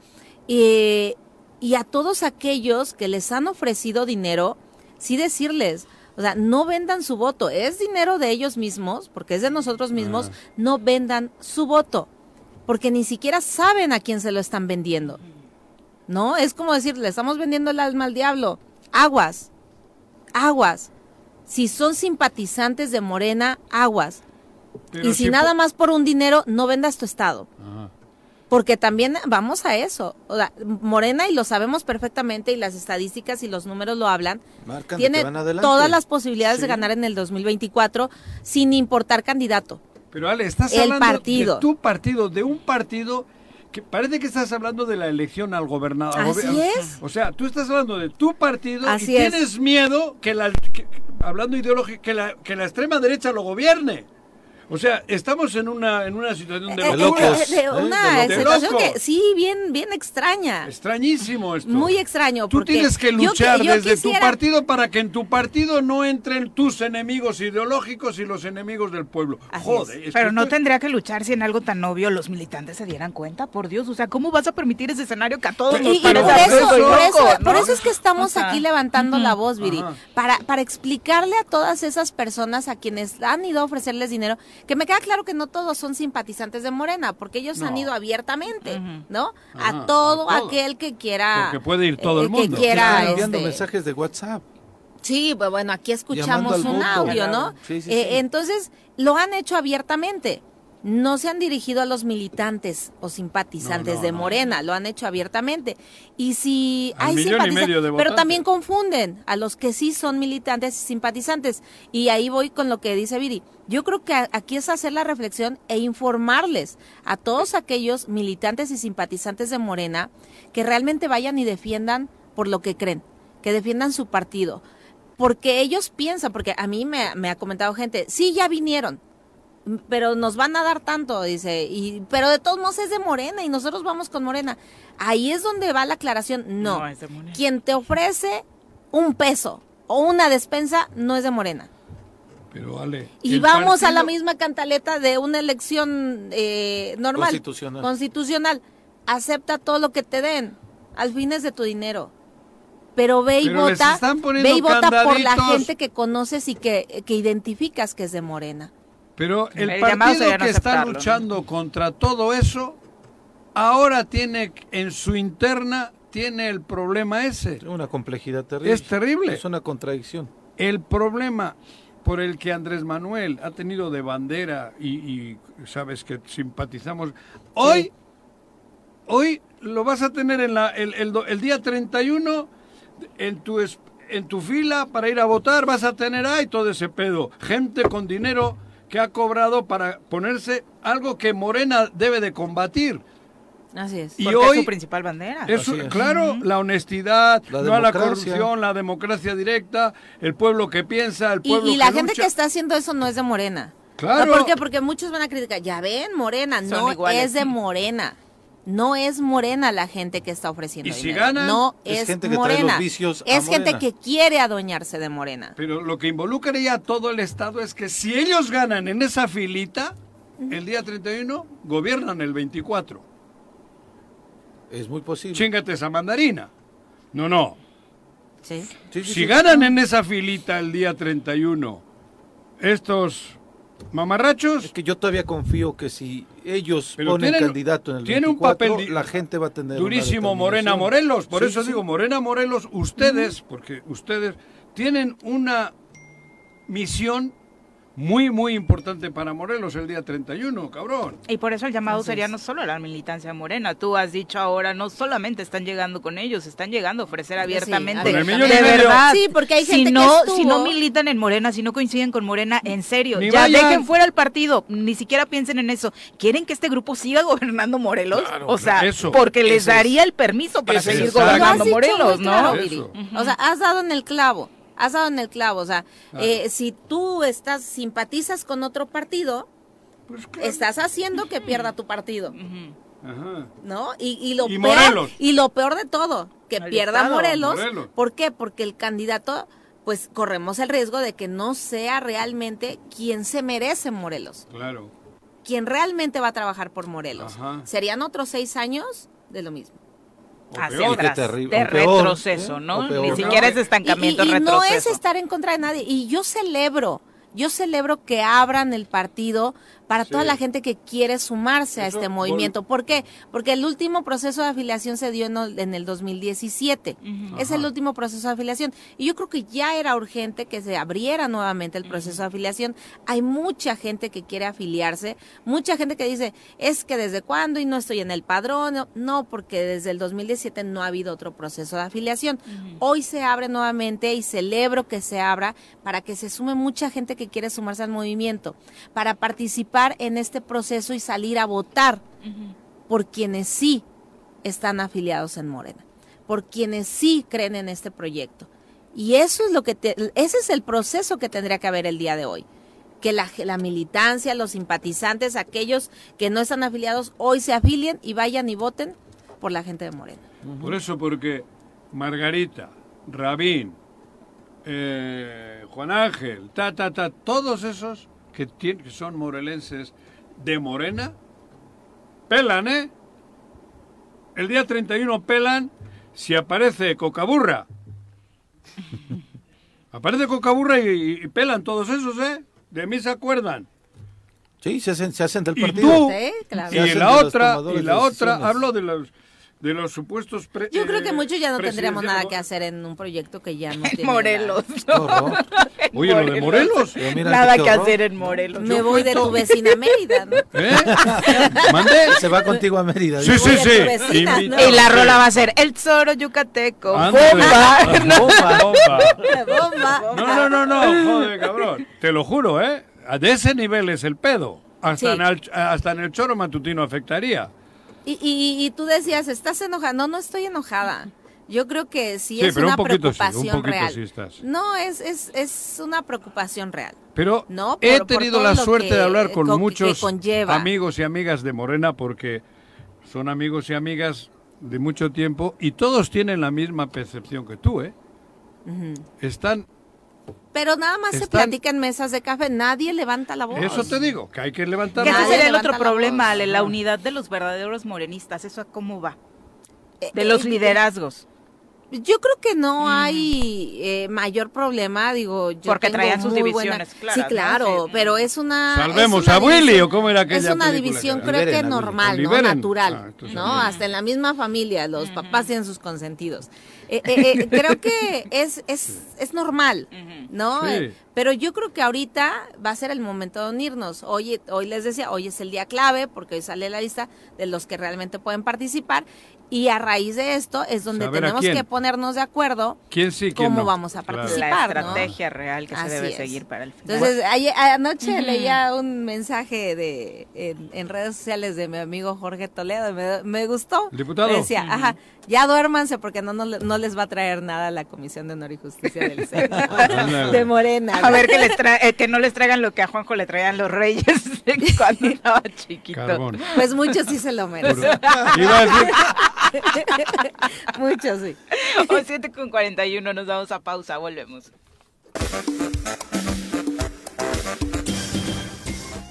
y a todos aquellos que les han ofrecido dinero, sí decirles, o sea, no vendan su voto, es dinero de ellos mismos, porque es de nosotros mismos, ah. no vendan su voto, porque ni siquiera saben a quién se lo están vendiendo. ¿No? Es como decir, le estamos vendiendo el alma al diablo. Aguas, aguas. Si son simpatizantes de Morena, aguas y si, nada más por un dinero, no vendas tu estado. Porque también vamos a eso. O sea, Morena, y lo sabemos perfectamente, y las estadísticas y los números lo hablan, tiene todas las posibilidades de ganar en el 2024 sin importar candidato. Pero Ale, estás hablando de tu partido, de un partido que parece que estás hablando de la elección al gobernador. Así es. O sea, tú estás hablando de tu partido y tienes miedo que la, hablando ideológico, que la, que la extrema derecha lo gobierne. O sea, estamos en una, en una situación de, eh, eh, locos. De, ¿eh? una situación que sí, bien, bien extraña. Extrañísimo esto. Muy extraño. Tú tienes que luchar desde tu partido para que en tu partido no entren tus enemigos ideológicos y los enemigos del pueblo. Joder. Pero no tendría que luchar si en algo tan obvio los militantes se dieran cuenta, por Dios. O sea, ¿cómo vas a permitir ese escenario que a todos nos por, eso, por, eso, es que estamos aquí levantando la voz, Viri. Para, para explicarle a todas esas personas a quienes han ido a ofrecerles dinero que me queda claro que no todos son simpatizantes de Morena, porque ellos han ido abiertamente, ¿no? a, todo aquel que quiera. Porque puede ir todo el, mundo. Que quiera, enviando este, mensajes de WhatsApp. Sí, pues bueno, aquí escuchamos un audio, ¿no? Eh, entonces, lo han hecho abiertamente no se han dirigido a los militantes o simpatizantes de Morena, lo han hecho abiertamente. Y si hay simpatizantes, pero también confunden a los que sí son militantes y simpatizantes. Y ahí voy con lo que dice Viri. Yo creo que aquí es hacer la reflexión e informarles a todos aquellos militantes y simpatizantes de Morena que realmente vayan y defiendan por lo que creen, que defiendan su partido. Porque ellos piensan, porque a mí me, me ha comentado gente, sí, ya vinieron, pero nos van a dar tanto, dice, y pero de todos modos es de Morena y nosotros vamos con Morena. Ahí es donde va la aclaración. No, quien te ofrece un peso o una despensa no es de Morena. Pero vale. Y vamos a la misma cantaleta de una elección eh, normal. Constitucional. Constitucional. Acepta todo lo que te den. Al fin es de tu dinero. Pero ve y vota, ve y vota por la gente que conoces y que, que identificas que es de Morena. Pero el, partido que está luchando contra todo eso, ahora tiene en su interna, tiene el problema ese. Es una complejidad terrible. Es terrible. Es una contradicción. El problema por el que Andrés Manuel ha tenido de bandera y, sabes que simpatizamos, hoy, hoy lo vas a tener en la, el, el, el día 31 en tu, en tu fila para ir a votar, vas a tener ahí todo ese pedo. Gente con dinero que ha cobrado para ponerse algo que Morena debe de combatir. Así es. Y Porque hoy, es su principal bandera. Claro, la honestidad, la no a la corrupción, la democracia directa, el pueblo que piensa, el pueblo y, y la gente que está haciendo eso no es de Morena. Claro. ¿Por qué? Porque muchos van a criticar, ya ven, Morena, no es de Morena. No es Morena la gente que está ofreciendo ¿Y si dinero. ganan? No Es es, gente que trae Morena. los vicios a es gente Morena. que quiere adueñarse de Morena. Pero lo que involucraría a todo el Estado es que si ellos ganan en esa filita, el día 31, gobiernan el 24. Es muy posible. Chíngate esa mandarina. No, no. Sí. Sí, sí, Si sí. ganan en esa filita el día 31, estos mamarrachos, Es que yo todavía confío que si ellos Pero ponen tienen- candidato en el tiene un 24, papel la gente va a tener durísimo Morena. Morelos. Por Sí, eso sí. digo, Morena Morelos, ustedes, porque ustedes tienen una misión muy, muy importante para Morelos el día 31, cabrón. Y por eso el llamado sería no solo a la militancia morena. Tú has dicho ahora, no solamente están llegando con ellos, están llegando a ofrecer abiertamente. Y de verdad. Sí, porque hay si gente que no, estuvo- Si no militan en Morena, si no coinciden con Morena, en serio, Ni ya vayan. dejen fuera el partido. Ni siquiera piensen en eso. ¿Quieren que este grupo siga gobernando Morelos? Claro, o sea, eso, porque les es. daría el permiso para seguir gobernando Morelos, ¿no? claro. Viri. O sea, has dado en el clavo. Has dado en el clavo. O sea, eh, si tú estás simpatizas con otro partido, Pues claro. estás haciendo que pierda tu partido. Ajá. ¿no? Y, y lo Y peor, Morelos. y lo peor de todo, que pierda Estado, Morelos. Morelos. ¿Por qué? Porque el candidato, pues corremos el riesgo de que no sea realmente quien se merece Morelos, Claro. quien realmente va a trabajar por Morelos. Ajá. Serían otros seis años de lo mismo. O Hacia peor. atrás, Qué terrible. de peor, retroceso, ¿eh? ¿no? Peor. Ni No, siquiera es estancamiento, y- y no es estar en contra de nadie. Y yo celebro, yo celebro que abran el partido para toda la gente que quiere sumarse a este movimiento. ¿Por qué? Porque el último proceso de afiliación se dio en el, en el 2017. Es el último proceso de afiliación. Y yo creo que ya era urgente que se abriera nuevamente el proceso de afiliación. Hay mucha gente que quiere afiliarse, mucha gente que dice, es que desde cuándo y no estoy en el padrón. No, porque desde el 2017 no ha habido otro proceso de afiliación. Hoy se abre nuevamente y celebro que se abra para que se sume mucha gente que quiere sumarse al movimiento, para participar en este proceso y salir a votar por quienes sí están afiliados en Morena, por quienes sí creen en este proyecto. Y eso es lo que te- ese es el proceso que tendría que haber el día de hoy. Que la, la militancia, los simpatizantes, aquellos que no están afiliados, hoy se afilien y vayan y voten por la gente de Morena. Por eso, porque Margarita, Rabín, eh, Juan Ángel, ta, ta, ta, todos esos que, tien- que son morelenses de Morena, pelan, ¿eh? El día 31 pelan si aparece Cocaburra. aparece Cocaburra y, y pelan todos esos, ¿eh? De mí se acuerdan. Sí, se hacen, se hacen del Y partido. tú, Sí, claro. Se y la otra, y la otra, hablo de los de los supuestos pre- Yo creo que eh, muchos ya no tendríamos nada que hacer en un proyecto que ya no En tiene Morelos. Horror. Oye, lo de Morelos. Mira, Nada que horror. hacer en Morelos. Me voy de tu vecina Mérida, ¿no? ¿Eh? ¿Mande? Se va contigo a Mérida. Sí, sí, a sí. vecina, ¿no? Invitado, Y la rola va a ser El Zoro Yucateco. ¡Bomba! Bomba, bomba. Bomba. No, no, no, no, joder, cabrón. Te lo juro, ¿eh? De ese nivel es el pedo. Hasta, Sí. en, el, hasta en el choro matutino afectaría. Y, y, y tú decías, ¿estás enojada? No, no estoy enojada. Yo creo que sí, Sí, es pero una un poquito sí, un preocupación poquito real. sí estás. No, es, es, es una preocupación real. Pero No, he por- tenido la suerte que- de hablar con muchos amigos y amigas de Morena porque son amigos y amigas de mucho tiempo y todos tienen la misma percepción que tú, ¿eh? Están, Pero nada más se platica en mesas de café, nadie levanta la voz. eso te digo, que hay que levantar Que la ese voz. sería el otro la problema. Ale, la unidad de los verdaderos morenistas. ¿Eso cómo va? Eh, De los eh, liderazgos. Yo creo que no hay eh, mayor problema, digo, yo Porque tengo traían sus muy divisiones buena- claras, Sí, ¿no? claro, Sí. pero es una Salvemos es una a Willy, división- ¿o cómo era aquella Es una división que creo Liberen que Willy. normal, ¿no? Ah, Natural, entonces ¿no? Hasta en la misma familia, los papás tienen sus consentidos. Eh, eh, eh, creo que es, es, es normal, ¿no? Sí. Eh, Pero yo creo que ahorita va a ser el momento de unirnos. Hoy, hoy les decía, hoy es el día clave porque hoy sale la lista de los que realmente pueden participar Y a raíz de esto es donde tenemos que ponernos de acuerdo ¿Quién sí, cómo vamos a participar. La estrategia real que se debe seguir para el final. Entonces, anoche leía un mensaje de en, redes sociales de mi amigo Jorge Toledo, me, gustó. Diputado. decía, ajá, ya duérmanse porque no, no, les va a traer nada la Comisión de Honor y Justicia del de Morena. A ver que, les eh, que no les traigan lo que a Juanjo le traían los reyes cuando estaba chiquito. Pues muchos sí se lo merecen. Iba a decir, Mucho, sí. O 7 con 41, nos vamos a pausa, volvemos.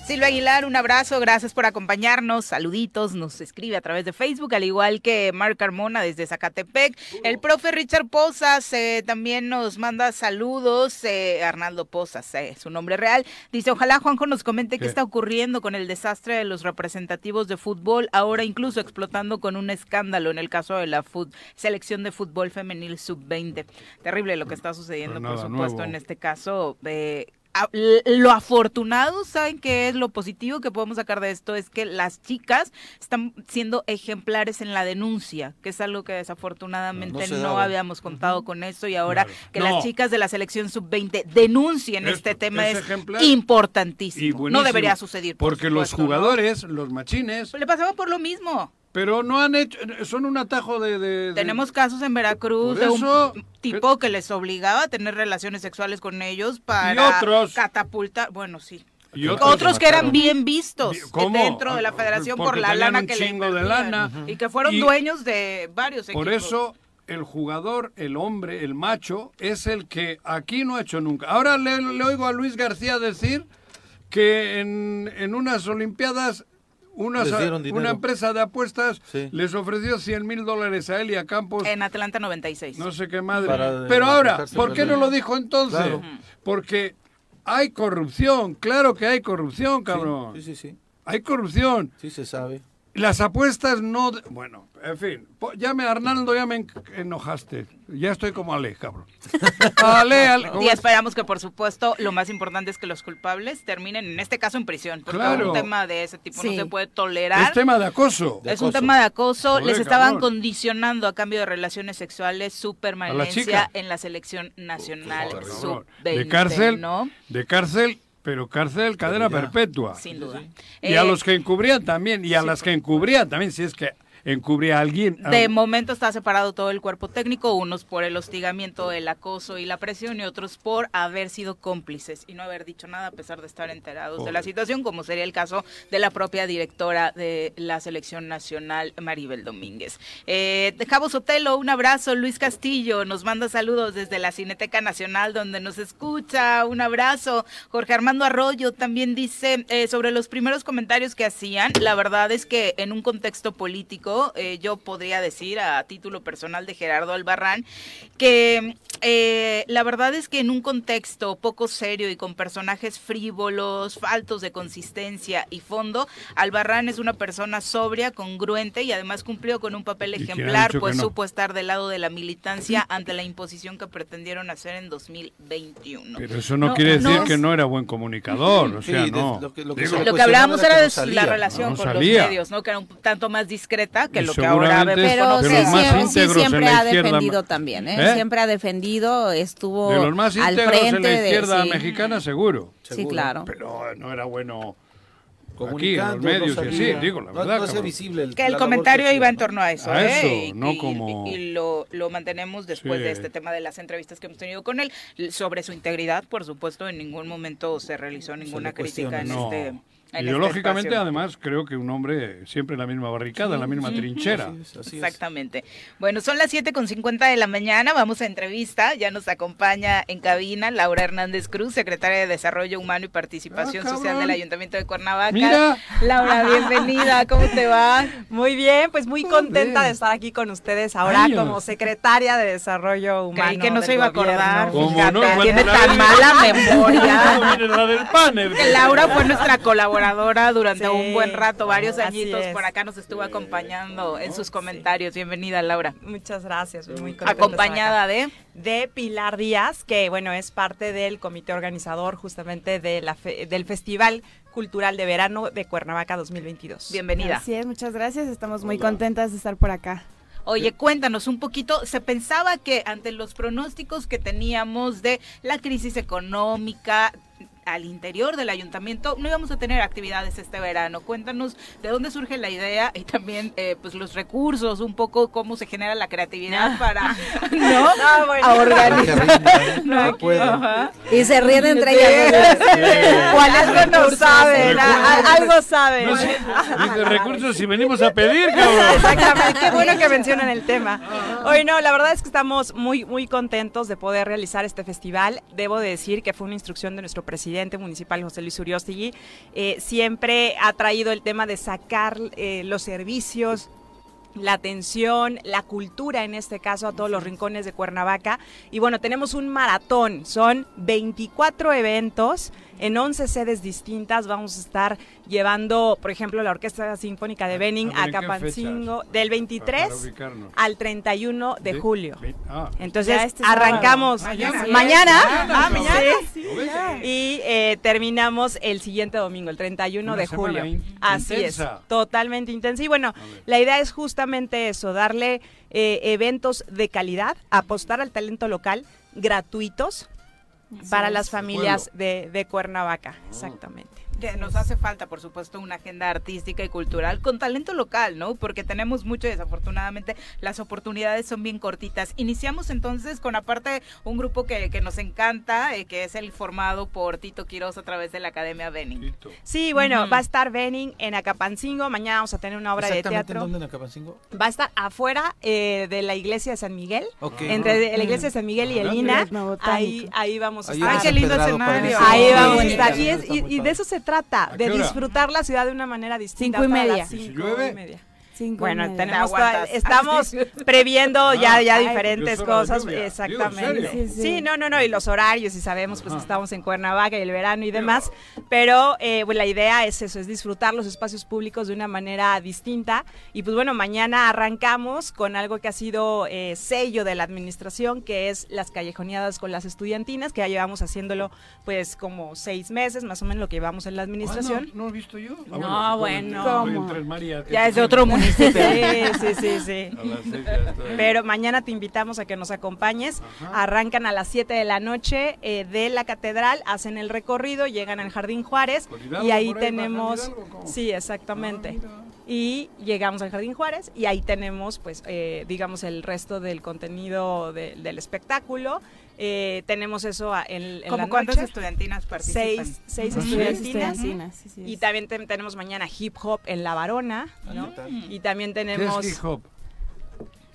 Silvia Aguilar, un abrazo, gracias por acompañarnos, saluditos, nos escribe a través de Facebook, al igual que Marc Carmona desde Zacatepec. El profe Richard Pozas eh, también nos manda saludos, eh, Arnaldo Pozas, eh, su nombre real. Dice, ojalá Juanjo nos comente qué? está ocurriendo con el desastre de los representativos de fútbol, ahora incluso explotando con un escándalo en el caso de la selección de fútbol femenil sub-20. Terrible lo que está sucediendo, por supuesto, en este caso. de lo afortunado, ¿saben qué es lo positivo que podemos sacar de esto? Es que las chicas están siendo ejemplares en la denuncia, que es algo que desafortunadamente no, habíamos contado con eso y ahora que las chicas de la selección sub-20 denuncien este tema es, importantísimo. No debería suceder. porque los jugadores, los machines... Le pasaba por lo mismo. Pero no han hecho, son un atajo de... Tenemos casos en Veracruz de un tipo que les obligaba a tener relaciones sexuales con ellos para catapultar, bueno, sí. Y otros, que eran bien vistos dentro de la federación por la lana que le de lana. y que fueron dueños de varios equipos. Por eso el jugador, el hombre, el macho, es el que aquí no ha hecho nunca. Ahora le, oigo a Luis García decir que en, en unas Olimpiadas una, empresa de apuestas les ofreció 100 mil dólares a él y a Campos. En Atlanta 96. No sé qué madre. Pero ahora, ¿por qué no lo dijo entonces? Porque hay corrupción, claro que hay corrupción, cabrón. Sí, sí, sí. Hay corrupción. Sí se sabe. Las apuestas no... Bueno, en fin, ya me, Arnaldo, ya me enojaste. Ya estoy como Ale, cabrón. Ale, Ale. Y esperamos que, por supuesto, lo más importante es que los culpables terminen, en este caso, en prisión. Porque un tema de ese tipo no se puede tolerar. Es tema de acoso. es un tema de acoso. Les estaban condicionando a cambio de relaciones sexuales su permanencia en la selección nacional De cárcel, ¿no? De cárcel pero cárcel, cadena perpetua. Sin duda. Y a eh, los que encubrían también, y a las que encubrían también, si es que encubre a alguien. De momento está separado todo el cuerpo técnico, unos por el hostigamiento, el acoso y la presión y otros por haber sido cómplices y no haber dicho nada a pesar de estar enterados de la situación, como sería el caso de la propia directora de la selección nacional, Maribel Domínguez. Eh, Cabo Sotelo, un abrazo. Luis Castillo nos manda saludos desde la Cineteca Nacional donde nos escucha. Un abrazo. Jorge Armando Arroyo también dice eh, sobre los primeros comentarios que hacían. La verdad es que en un contexto político eh, yo podría decir a título personal de Gerardo Albarrán que eh, la verdad es que en un contexto poco serio y con personajes frívolos, faltos de consistencia y fondo, Albarrán es una persona sobria, congruente y además cumplió con un papel ejemplar, pues supo estar del lado de la militancia ante la imposición que pretendieron hacer en 2021. Pero eso no, quiere decir que no era buen comunicador, o sea, no. Lo que, hablábamos era de la relación con los medios, ¿no? Que era un tanto más discreta que lo que ahora Pero sí, siempre ha defendido también, ¿eh? ¿Eh? Siempre ha defendido, estuvo de los más al frente en la izquierda mexicana, seguro. Sí, claro. Pero no era bueno aquí en los medios y así, digo, la verdad. No, visible el, que el comentario iba en torno a eso, a ¿eh? Eso, no como... y, lo, lo, mantenemos después de este tema de las entrevistas que hemos tenido con él. Sobre su integridad, por supuesto, en ningún momento se realizó ninguna crítica en este este Ideológicamente, además, creo que un hombre siempre en la misma barricada, en la misma trinchera. Exactamente. Bueno, son las 7.50 de la mañana, vamos a entrevista. Ya nos acompaña en cabina Laura Hernández Cruz, secretaria de Desarrollo Humano y Participación ah, Social del Ayuntamiento de Cuernavaca. Laura, bienvenida, ¿cómo te va? Muy bien, pues muy contenta de estar aquí con ustedes ahora como secretaria de Desarrollo Humano. Creí que no se iba a acordar. tiene tan mala memoria. Laura fue nuestra colaboradora durante un buen rato, varios añitos. Por acá nos estuvo acompañando en sus comentarios. Bienvenida, Laura. Muchas gracias, muy Acompañada de de Pilar Díaz, que bueno, es parte del comité organizador justamente de la del Festival Cultural de Verano de Cuernavaca 2022. Bienvenida. Así es, muchas gracias. Estamos muy contentas de estar por acá. Oye, cuéntanos un poquito, se pensaba que ante los pronósticos que teníamos de la crisis económica, al interior del ayuntamiento no íbamos a tener actividades este verano. Cuéntanos de dónde surge la idea y también eh, pues los recursos, un poco cómo se genera la creatividad para no, no organizar. No, y se ríen entre ellas. ¿Cuál algo no saben? Algo saben. Dice recursos y venimos a pedir, cabrón. Exactamente. Qué bueno que mencionan el tema. Hoy no, la verdad es que estamos muy muy contentos de poder realizar este festival. Debo decir que fue una instrucción de nuestro presidente municipal José Luis Uriostegui, eh, siempre ha traído el tema de sacar eh, los servicios la atención, la cultura en este caso a todos los rincones de Cuernavaca. Y bueno, tenemos un maratón, son 24 eventos en 11 sedes distintas. Vamos a estar llevando, por ejemplo, la Orquesta Sinfónica de Benning a Capancingo del 23 al 31 de, julio. Ah. Entonces este arrancamos mañana, ah, y eh, terminamos el siguiente domingo, el 31 de julio. Así es, totalmente intensa. Y bueno, la idea es justamente eso, darle eh, eventos de calidad, apostar al talento local gratuitos para las familias de, de Cuernavaca, ah. exactamente que nos hace falta, por supuesto, una agenda artística y cultural con talento local, ¿no? Porque tenemos mucho, desafortunadamente, las oportunidades son bien cortitas. Iniciamos entonces con, aparte, un grupo que, que nos encanta, eh, que es el formado por Tito Quiroz a través de la Academia Benning. Sí, bueno, va a estar Benning en Acapancingo. Mañana vamos a tener una obra de teatro. ¿Dónde en Acapancingo? Va a estar afuera eh, de la iglesia de San Miguel. Entre la iglesia de San Miguel y el INA. Ahí, ahí vamos a estar. Ay, qué lindo escenario. Ahí vamos a estar. Y, y de eso se trata, de disfrutar la ciudad de una manera distinta. Cinco y media. Cinco y media bueno, tenemos estamos previendo ya, ya diferentes cosas. Exactamente. Sí, no, no, no, y los horarios, y sabemos pues que estamos en Cuernavaca y el verano y demás, pero eh, pues, la idea es eso, es disfrutar los espacios públicos de una manera distinta. Y pues bueno, mañana arrancamos con algo que ha sido eh, sello de la administración, que es las callejoneadas con las estudiantinas, que ya llevamos haciéndolo pues como seis meses, más o menos lo que llevamos en la administración. ¿No, he visto yo? Ah, no, bueno. Ya es de otro municipio. Sí, sí, sí, sí. Pero mañana te invitamos a que nos acompañes. Arrancan a las 7 de la noche eh, de la catedral, hacen el recorrido, llegan al Jardín Juárez y ahí, tenemos... sí, exactamente. Ah, y llegamos al Jardín Juárez y ahí tenemos, pues, eh, digamos, el resto del contenido del espectáculo. Eh, tenemos eso en, en ¿Cómo cuántas estudiantinas participan? Seis, seis estudiantinas. y también tenemos mañana hip hop en La Varona, ¿no? Y también tenemos... ¿Qué es hip hop?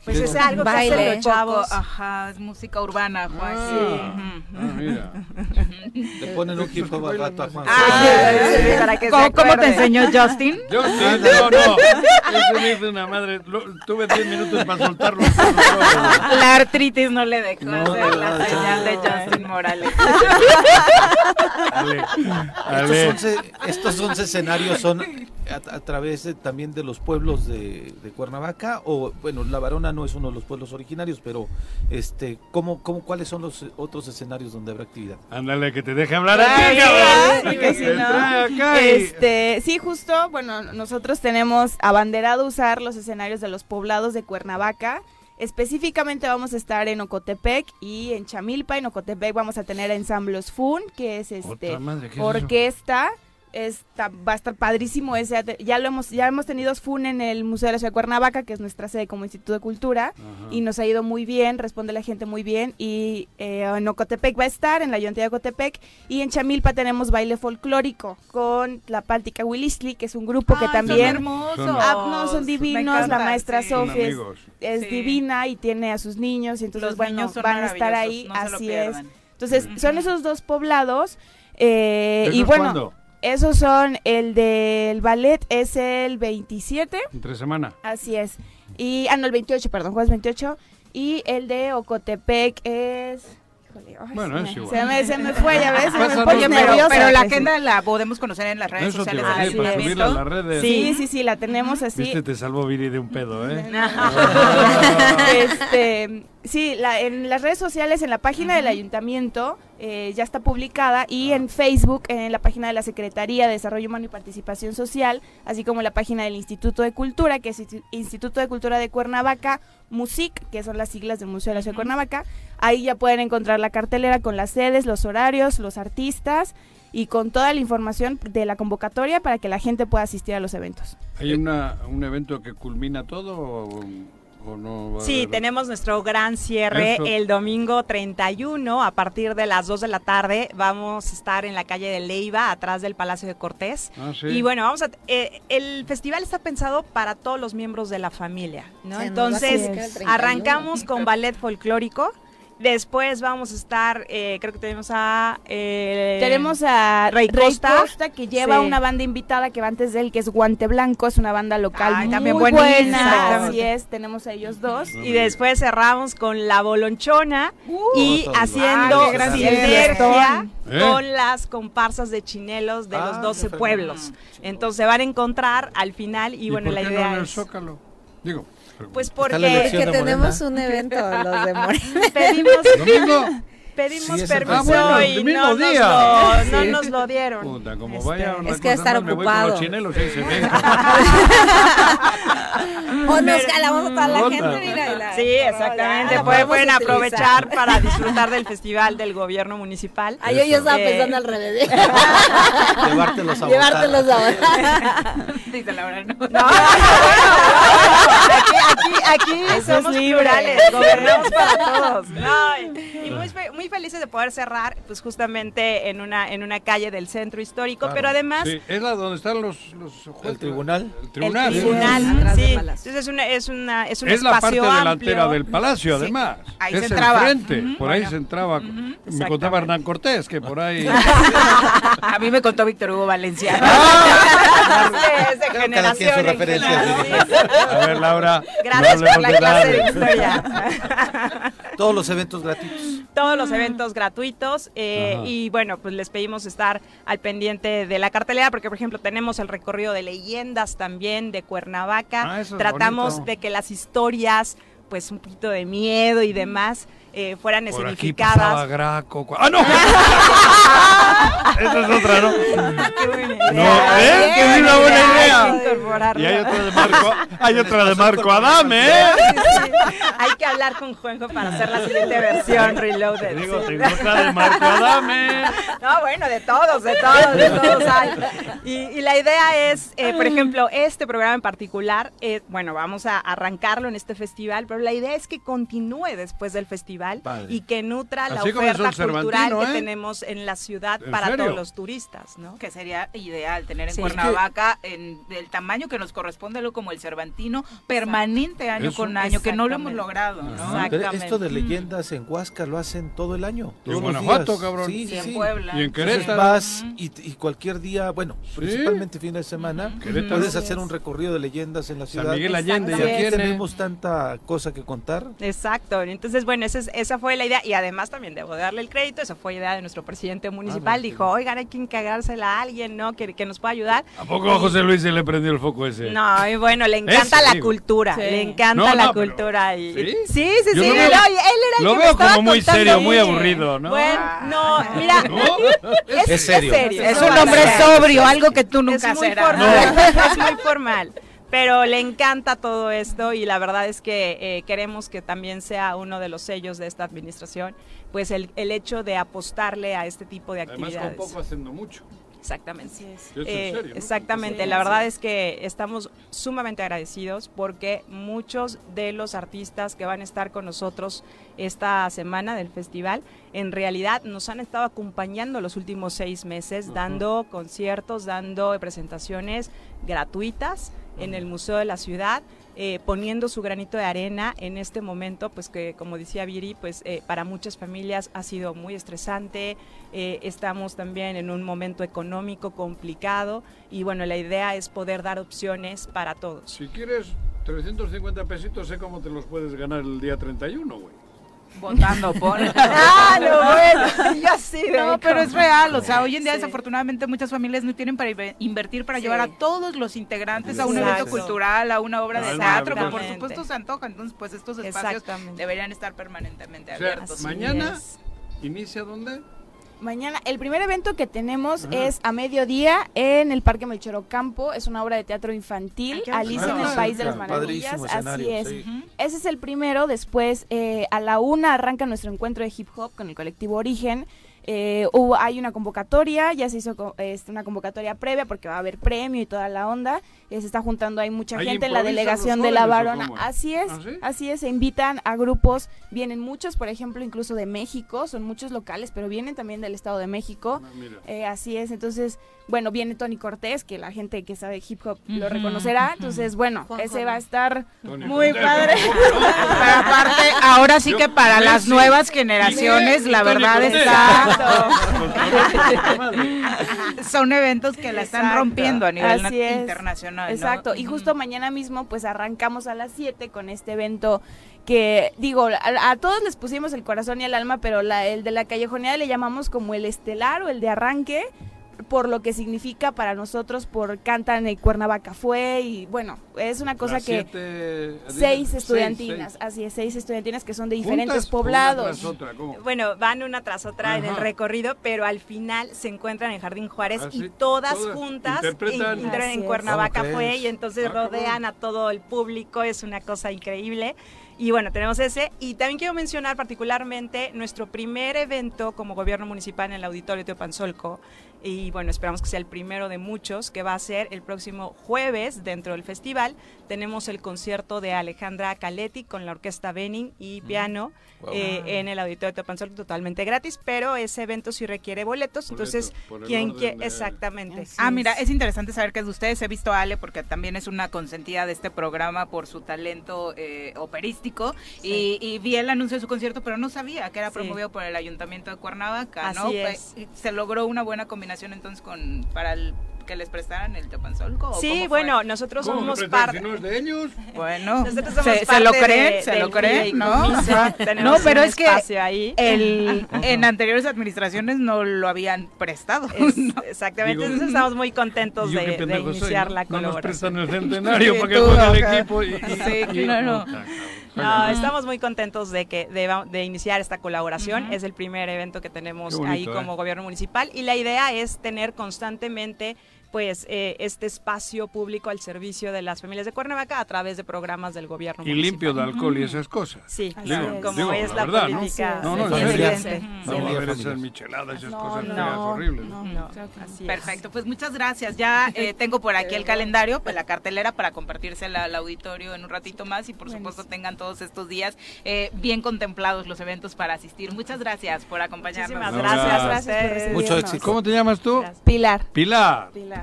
Pues es algo que hacen los chavos. Ajá, es música urbana, Juan. Ah, sí. ah mira. Te ponen un hip hop al rato a Juan. Ah, sí, para que ¿Cómo, ¿Cómo te enseñó Justin? Justin, no, no. Eso me hizo una madre. tuve 10 minutos para soltarlo. La artritis no le dejó no, hacer la señal de Justin Morales. Ale, ale. Estos, 11, estos 11 escenarios son a, través también de los pueblos de, de, Cuernavaca o bueno La Varona no es uno de los pueblos originarios pero este cómo, cómo cuáles son los otros escenarios donde habrá actividad ándale que te deje hablar este sí justo bueno nosotros tenemos abanderado usar los escenarios de los poblados de Cuernavaca. Específicamente vamos a estar en Ocotepec y en Chamilpa. En Ocotepec vamos a tener ensambles FUN, que es este orquesta está, va a estar padrísimo ese ya lo hemos ya hemos tenido FUN en el Museo de la Ciudad de Cuernavaca que es nuestra sede como Instituto de Cultura y nos ha ido muy bien responde la gente muy bien y eh, en Ocotepec va a estar en la Ayuntamiento de Ocotepec y en Chamilpa tenemos baile folclórico con la Páltica Willisli que es un grupo que también son hermosos. Ah, no, son divinos la maestra Sofía es, divina y tiene a sus niños y entonces bueno van a estar ahí así es. entonces son esos dos poblados eh, y bueno esos son, el del ballet es el 27. Entre semana. Así es. Y, ah, no, el 28, perdón, jueves 28. Y el de Ocotepec es... bueno, es igual. Se me, se me fue, ya ves, se me Oye, pero, pero, la agenda la podemos conocer en las redes sociales del las redes. Sí, sí, sí, la tenemos así. Viste, te salvo Viri de un pedo, ¿eh? este, Sí, la, en las redes sociales, en la página del ayuntamiento, eh, ya está publicada y en Facebook, en la página de la Secretaría de Desarrollo Humano y Participación Social, así como la página del Instituto de Cultura, que es Instituto de Cultura de Cuernavaca, MUSIC, que son las siglas del Museo de la Ciudad de Cuernavaca. Ahí ya pueden encontrar la cartelera con las sedes, los horarios, los artistas y con toda la información de la convocatoria para que la gente pueda asistir a los eventos. ¿Hay una, un evento que culmina todo o, no? sí, tenemos nuestro gran cierre el domingo 31 a partir de las 2 de la tarde. Vamos a estar en la calle de Leiva, atrás del Palacio de Cortés. Ah, y bueno, vamos a, eh, el festival está pensado para todos los miembros de la familia, ¿no? Entonces, arrancamos con ballet folclórico Después vamos a estar, eh, creo que tenemos a... Eh, tenemos a Rey Costa, que lleva una banda invitada que va antes de él, que es Guante Blanco, es una banda local muy también buena. Así es, tenemos a ellos dos. y después cerramos con La Bolonchona y haciendo ah, sinergia ¿Eh? con las comparsas de chinelos de los 12 ah, pueblos. Entonces se van a encontrar al final y, bueno, la idea es... Digo... Pues porque que tenemos un evento los de Morena. Pedimos, pedimos permiso ah, y no, Nos lo, no nos lo dieron. Puta, como este, vaya es que estar ocupado. chinelos y se ve. o nos calamos a toda la gente. Mira, sí, exactamente. pueden aprovechar para disfrutar del festival del gobierno municipal. Ay, yo, yo estaba eh, pensando al revés. Llevártelos a Llevártelos a Dice Laura, no. no, aquí, aquí, aquí somos liberales, gobernamos para todos. No, y muy, muy felices de poder cerrar, pues justamente en una en una calle del centro histórico, pero además... Sí, es la donde están los, los ¿El tribunal? El tribunal. El tribunal, sí. Entonces es, una, es, una, es un es la parte delantera del palacio, además. Ahí es se entraba. El frente, por ahí se entraba. me contaba Hernán Cortés, que por ahí... A mí me contó Víctor Hugo Valenciano. Ah, es de generación. A ver, Laura. Gracias por la clase de historia. Todos los eventos gratuitos. Todos los eventos gratuitos eh, y bueno, pues les pedimos estar al pendiente de la cartelera porque por ejemplo tenemos el recorrido de leyendas también de Cuernavaca. Ah, Tratamos de que las historias pues un poquito de miedo y demás eh, fueran Por escenificadas. Aquí Graco. ¡Ah, no! Esa es otra, ¿no? Qué buena idea. No, ¿eh? Que es una buena idea. Y hay otra de Marco, hay otra de Marco Adame, ¿eh? Hay que hablar con Juanjo para hacer la siguiente versión Reloaded. Digo, tengo otra de Marco Adame. No, bueno, de todos, de todos, de todos hay. Y, y la idea es, eh, por ejemplo, este programa en particular, eh, bueno, vamos a arrancarlo en este festival, pero la idea es que continúe después del festival y que nutra la oferta cultural que ¿eh? tenemos en la ciudad para todos los turistas, ¿no? Que sería ideal tener en Cuernavaca en el tamaño que nos corresponde como el Cervantino permanente año con año, que no lo hemos logrado, Exactamente. esto de leyendas en Huasca lo hacen todo el año. Y en Guanajuato, cabrón. Sí, sí, en Puebla. Y en Querétaro. Vas y, cualquier día, bueno, principalmente fin de semana, puedes hacer un recorrido de leyendas en la ciudad. San Miguel Allende, y aquí tenemos tanta cosa que contar. Exacto. Entonces, bueno, ese es esa fue la idea y además también debo darle el crédito, esa fue la idea de nuestro presidente municipal, ah, dijo, oigan, hay que encargársela a alguien, ¿no? Que, que nos pueda ayudar. ¿A poco a José Luis se le prendió el foco ese? No, y bueno, le encanta la cultura, le encanta la cultura. Y, ¿Sí? Sí, sí, sí, él era Lo veo como muy serio, muy aburrido, ¿no? Bueno, no, mira, Es, serio. Es, un hombre sobrio, algo que tú nunca es muy Formal, es muy formal pero le encanta todo esto y la verdad es que eh, queremos que también sea uno de los sellos de esta administración, pues el, el hecho de apostarle a este tipo de actividades. Además, con poco haciendo mucho. Exactamente. Eh, exactamente. La verdad es que estamos sumamente agradecidos porque muchos de los artistas que van a estar con nosotros esta semana del festival, en realidad nos han estado acompañando los últimos seis meses, dando conciertos, dando presentaciones gratuitas en el Museo de la Ciudad. Eh, poniendo su granito de arena en este momento, pues que como decía Viri, pues eh, para muchas familias ha sido muy estresante, eh, estamos también en un momento económico complicado y bueno, la idea es poder dar opciones para todos. Si quieres 350 pesitos, sé cómo te los puedes ganar el día 31, güey votando por. ah, no, bueno, yo sí. No, pero es real. O sea, hoy en día, desafortunadamente, muchas familias no tienen para invertir para llevar a todos los integrantes a un evento cultural, a una obra de teatro, que por supuesto se antoja. Entonces, pues estos espacios deberían estar permanentemente abiertos. mañana inicia dónde? Mañana, el primer evento que tenemos es a mediodía en el Parque Melchor Campo. Es una obra de teatro infantil, Alice en el País de las Maravillas. Así es. Ese es el primero. Después, eh, a la una arranca nuestro encuentro de hip hop con el colectivo Origen. Eh, hubo, hay una convocatoria, ya se hizo este, una convocatoria previa porque va a haber premio y toda la onda. Eh, se está juntando, hay mucha gente en la delegación de la Varona. Así es, ¿Ah, así es, se invitan a grupos, vienen muchos, por ejemplo, incluso de México, son muchos locales, pero vienen también del Estado de México. Ah, eh, así es, entonces, bueno, viene Tony Cortés, que la gente que sabe hip hop lo reconocerá. Entonces, bueno, ese va a estar muy padre. Pero aparte, ahora sí que para las nuevas generaciones, la verdad está Son eventos que la están rompiendo a nivel internacional. Exacto, y justo mañana mismo pues arrancamos a las 7 con este evento que digo, a, todos les pusimos el corazón y el alma, pero la, el de la callejoneada le llamamos como el estelar o el de arranque, por lo que significa para nosotros, por Cantan en Cuernavaca fue y bueno, es una cosa que seis estudiantinas, así es, seis estudiantinas que son de diferentes poblados. bueno, van una tras otra en el recorrido, pero al final se encuentran en Jardín Juárez ah, y todas, juntas entran en Cuernavaca fue y entonces ah, rodean a todo el público, es una cosa increíble. Y bueno, tenemos ese. Y también quiero mencionar particularmente nuestro primer evento como gobierno municipal en el Auditorio Teopanzolco y bueno, esperamos que sea el primero de muchos, que va a ser el próximo jueves dentro del festival. Tenemos el concierto de Alejandra Caletti con la orquesta Benin y piano eh, en el Auditorio de Topanzol totalmente gratis, pero ese evento sí requiere boletos, entonces, ¿quién quiere? Exactamente. Ah, mira, es interesante saber que es de ustedes. He visto a Ale porque también es una consentida de este programa por su talento eh, operístico y, vi el anuncio de su concierto, pero no sabía que era promovido por el Ayuntamiento de Cuernavaca, ¿no? Se logró una buena combinación entonces con para el que les prestaran el Teopanzolco? Sí, bueno, nosotros somos parte. Si no es de ellos? Bueno, se, se, lo creen, se lo creen, ¿no? no, pero es que ahí. El, en anteriores administraciones no lo habían prestado. Exactamente, entonces estamos muy contentos de, de iniciar la colaboración. No nos prestan el centenario para que ponga el equipo. Y, sí, claro. No, estamos muy contentos de que de, iniciar esta colaboración. Es el primer evento que tenemos ahí como ¿eh? gobierno municipal y la idea es tener constantemente pues eh, este espacio público al servicio de las familias de Cuernavaca a través de programas del gobierno. Y limpio de alcohol y esas cosas. Sí, como es la, política. No, no, no, evidente. No, no, no, esas micheladas, esas cosas horribles. Perfecto, pues muchas gracias. Ya eh, tengo por aquí el calendario, pues la cartelera para compartirse al auditorio en un ratito más y por supuesto tengan todos estos días eh, bien contemplados los eventos para asistir. Muchas gracias por acompañarnos. Muchísimas gracias, gracias. Mucho éxito. ¿Cómo te llamas tú? Pilar. Pilar. Pilar.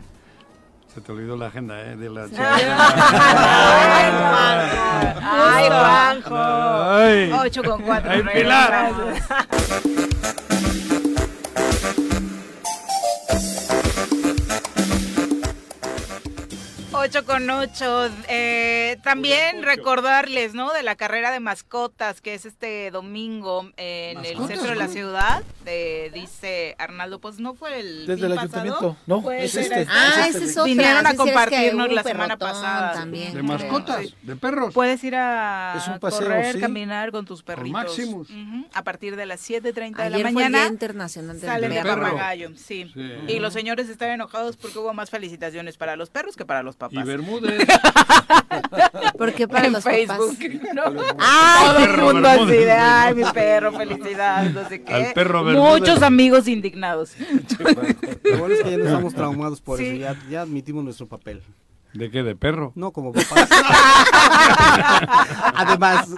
Se te olvidó la agenda, ¿eh? De la ¡Ay, Juanjo! ¡Ay, Juanjo! 8 con 4. ¡Ay, Pilar! 8 con 8. Eh, también recordarles, ¿no? De la carrera de mascotas, que es este domingo en el centro de la ciudad. De, dice Arnaldo, pues no fue el. Desde el ayuntamiento. No, es este. Ah, ese es Vinieron a compartirnos la semana pasada. También, de mascotas, de perros. Puedes ir a correr, caminar con tus perritos. Máximos. A partir de las 7:30 de la mañana. Día internacional del sale de Papagayo, sí. Y los señores están enojados porque hubo más felicitaciones para los perros que para los papás. Bermúdez. Porque para en los Facebook. Ay, todo el mundo así de, ay, mi perro, felicidades, no sé qué. Al perro Muchos amigos indignados. Lo bueno es que ya no estamos traumados por eso, ya, ya admitimos nuestro papel. ¿De qué? ¿De perro? No, como papás. Además.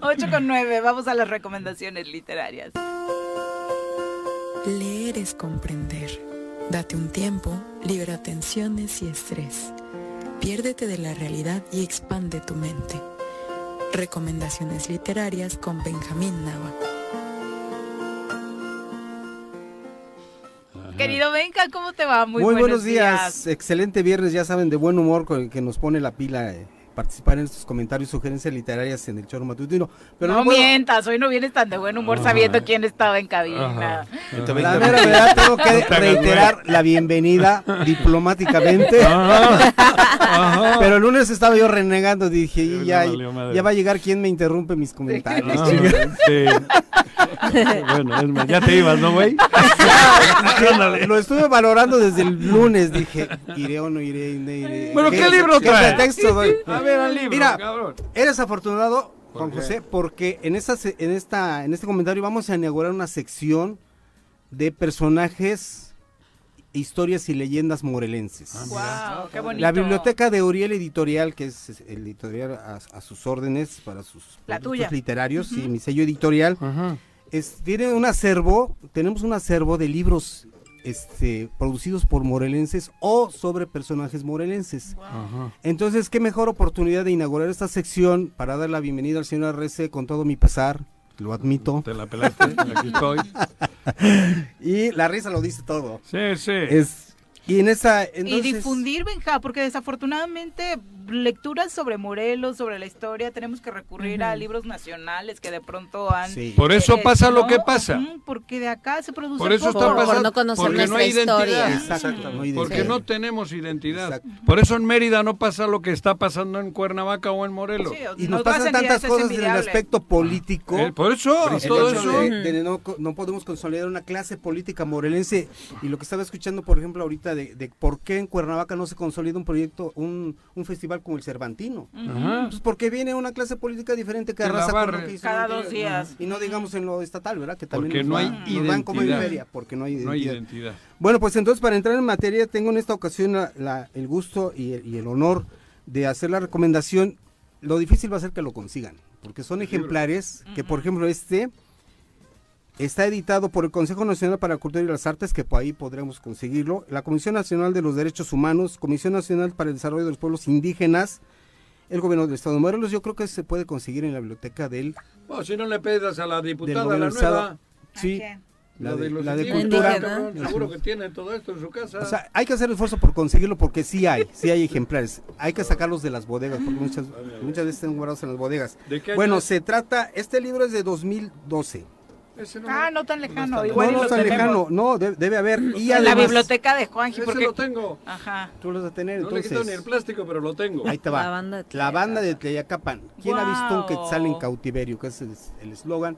8 con 9, vamos a las recomendaciones literarias. Leer es comprender. Date un tiempo, libera tensiones y estrés. Piérdete de la realidad y expande tu mente. Recomendaciones literarias con Benjamín Nava. Querido Benja, ¿cómo te va? Muy, buenos, días. Excelente viernes, ya saben, de buen humor con el que nos pone la pila. Eh participar en estos comentarios, sugerencias literarias en el choro matutino. Pero no, mientas, hoy no vienes tan de buen humor sabiendo quién estaba en cabina. La verdad, tengo que reiterar la bienvenida diplomáticamente. Pero el lunes estaba yo renegando, dije, ya, ya va a llegar quien me interrumpe mis comentarios. bueno, ya te ibas, ¿no, güey? Lo estuve valorando desde el lunes, dije, iré o no iré, iré. Bueno, ¿qué, libro trae? texto doy? A ver, Mira, eres afortunado, Juan José, porque en esta, en esta, en este comentario vamos a inaugurar una sección de personajes historias y leyendas morelenses. Ah, qué bonito. La biblioteca de Uriel Editorial, que es el editorial a, sus órdenes para sus La literarios, y mi sello editorial, es, tiene un acervo, tenemos un acervo de libros este, producidos por morelenses o sobre personajes morelenses. Entonces, qué mejor oportunidad de inaugurar esta sección para dar la bienvenida al señor Arrece con todo mi pesar, lo admito. Te la pelaste, aquí estoy. y la risa lo dice todo. Sí, sí. Es, y en esa y difundir Benja porque desafortunadamente lecturas sobre Morelos sobre la historia tenemos que recurrir a libros nacionales que de pronto han por eso eh, pasa lo que pasa. Porque de acá se produce por eso está pasando no porque no hay historia. Exacto, no hay porque no tenemos identidad. Por eso en Mérida no pasa lo que está pasando en Cuernavaca o en Morelos. Y nos, pasan tantas cosas en el aspecto político. Eh, por eso todo eso. no, no podemos consolidar una clase política morelense. Y lo que estaba escuchando por ejemplo ahorita de, por qué en Cuernavaca no se consolida un proyecto, un, un festival como el Cervantino. Pues porque viene una clase política diferente que arrasa cada dos días. Y no digamos en lo estatal, ¿verdad? Que también porque no hay identidad. como en feria, porque no hay identidad. no hay identidad. Bueno, pues entonces para entrar en materia tengo en esta ocasión el gusto y el, y el honor de hacer la recomendación. Lo difícil va a ser que lo consigan, porque son ejemplares que, por ejemplo, este Está editado por el Consejo Nacional para la Cultura y las Artes, que por ahí podremos conseguirlo. La Comisión Nacional de los Derechos Humanos, Comisión Nacional para el Desarrollo de los Pueblos Indígenas, el Gobierno del Estado de Morelos. Yo creo que se puede conseguir en la biblioteca del. Bueno, si no le pedas a la diputada, la nueva. Sí. La de, la de cultura. Seguro que tiene todo esto en su casa. O sea, hay que hacer esfuerzo por conseguirlo porque sí hay, sí hay ejemplares. Hay que sacarlos de las bodegas porque muchas, muchas veces están guardados en las bodegas. bueno, se trata, este libro es de 2012 ah, no tan lejano. No, igual no, tan lejano. No, debe, haber. Y la biblioteca de Juanji. Porque... lo tengo. Ajá. Tú lo vas a tener, no entonces. No le quito ni el plástico, pero lo tengo. Ahí te va. La banda de, la banda de Tlayacapan. ¿Quién ha visto un quetzal en cautiverio? Que es el eslogan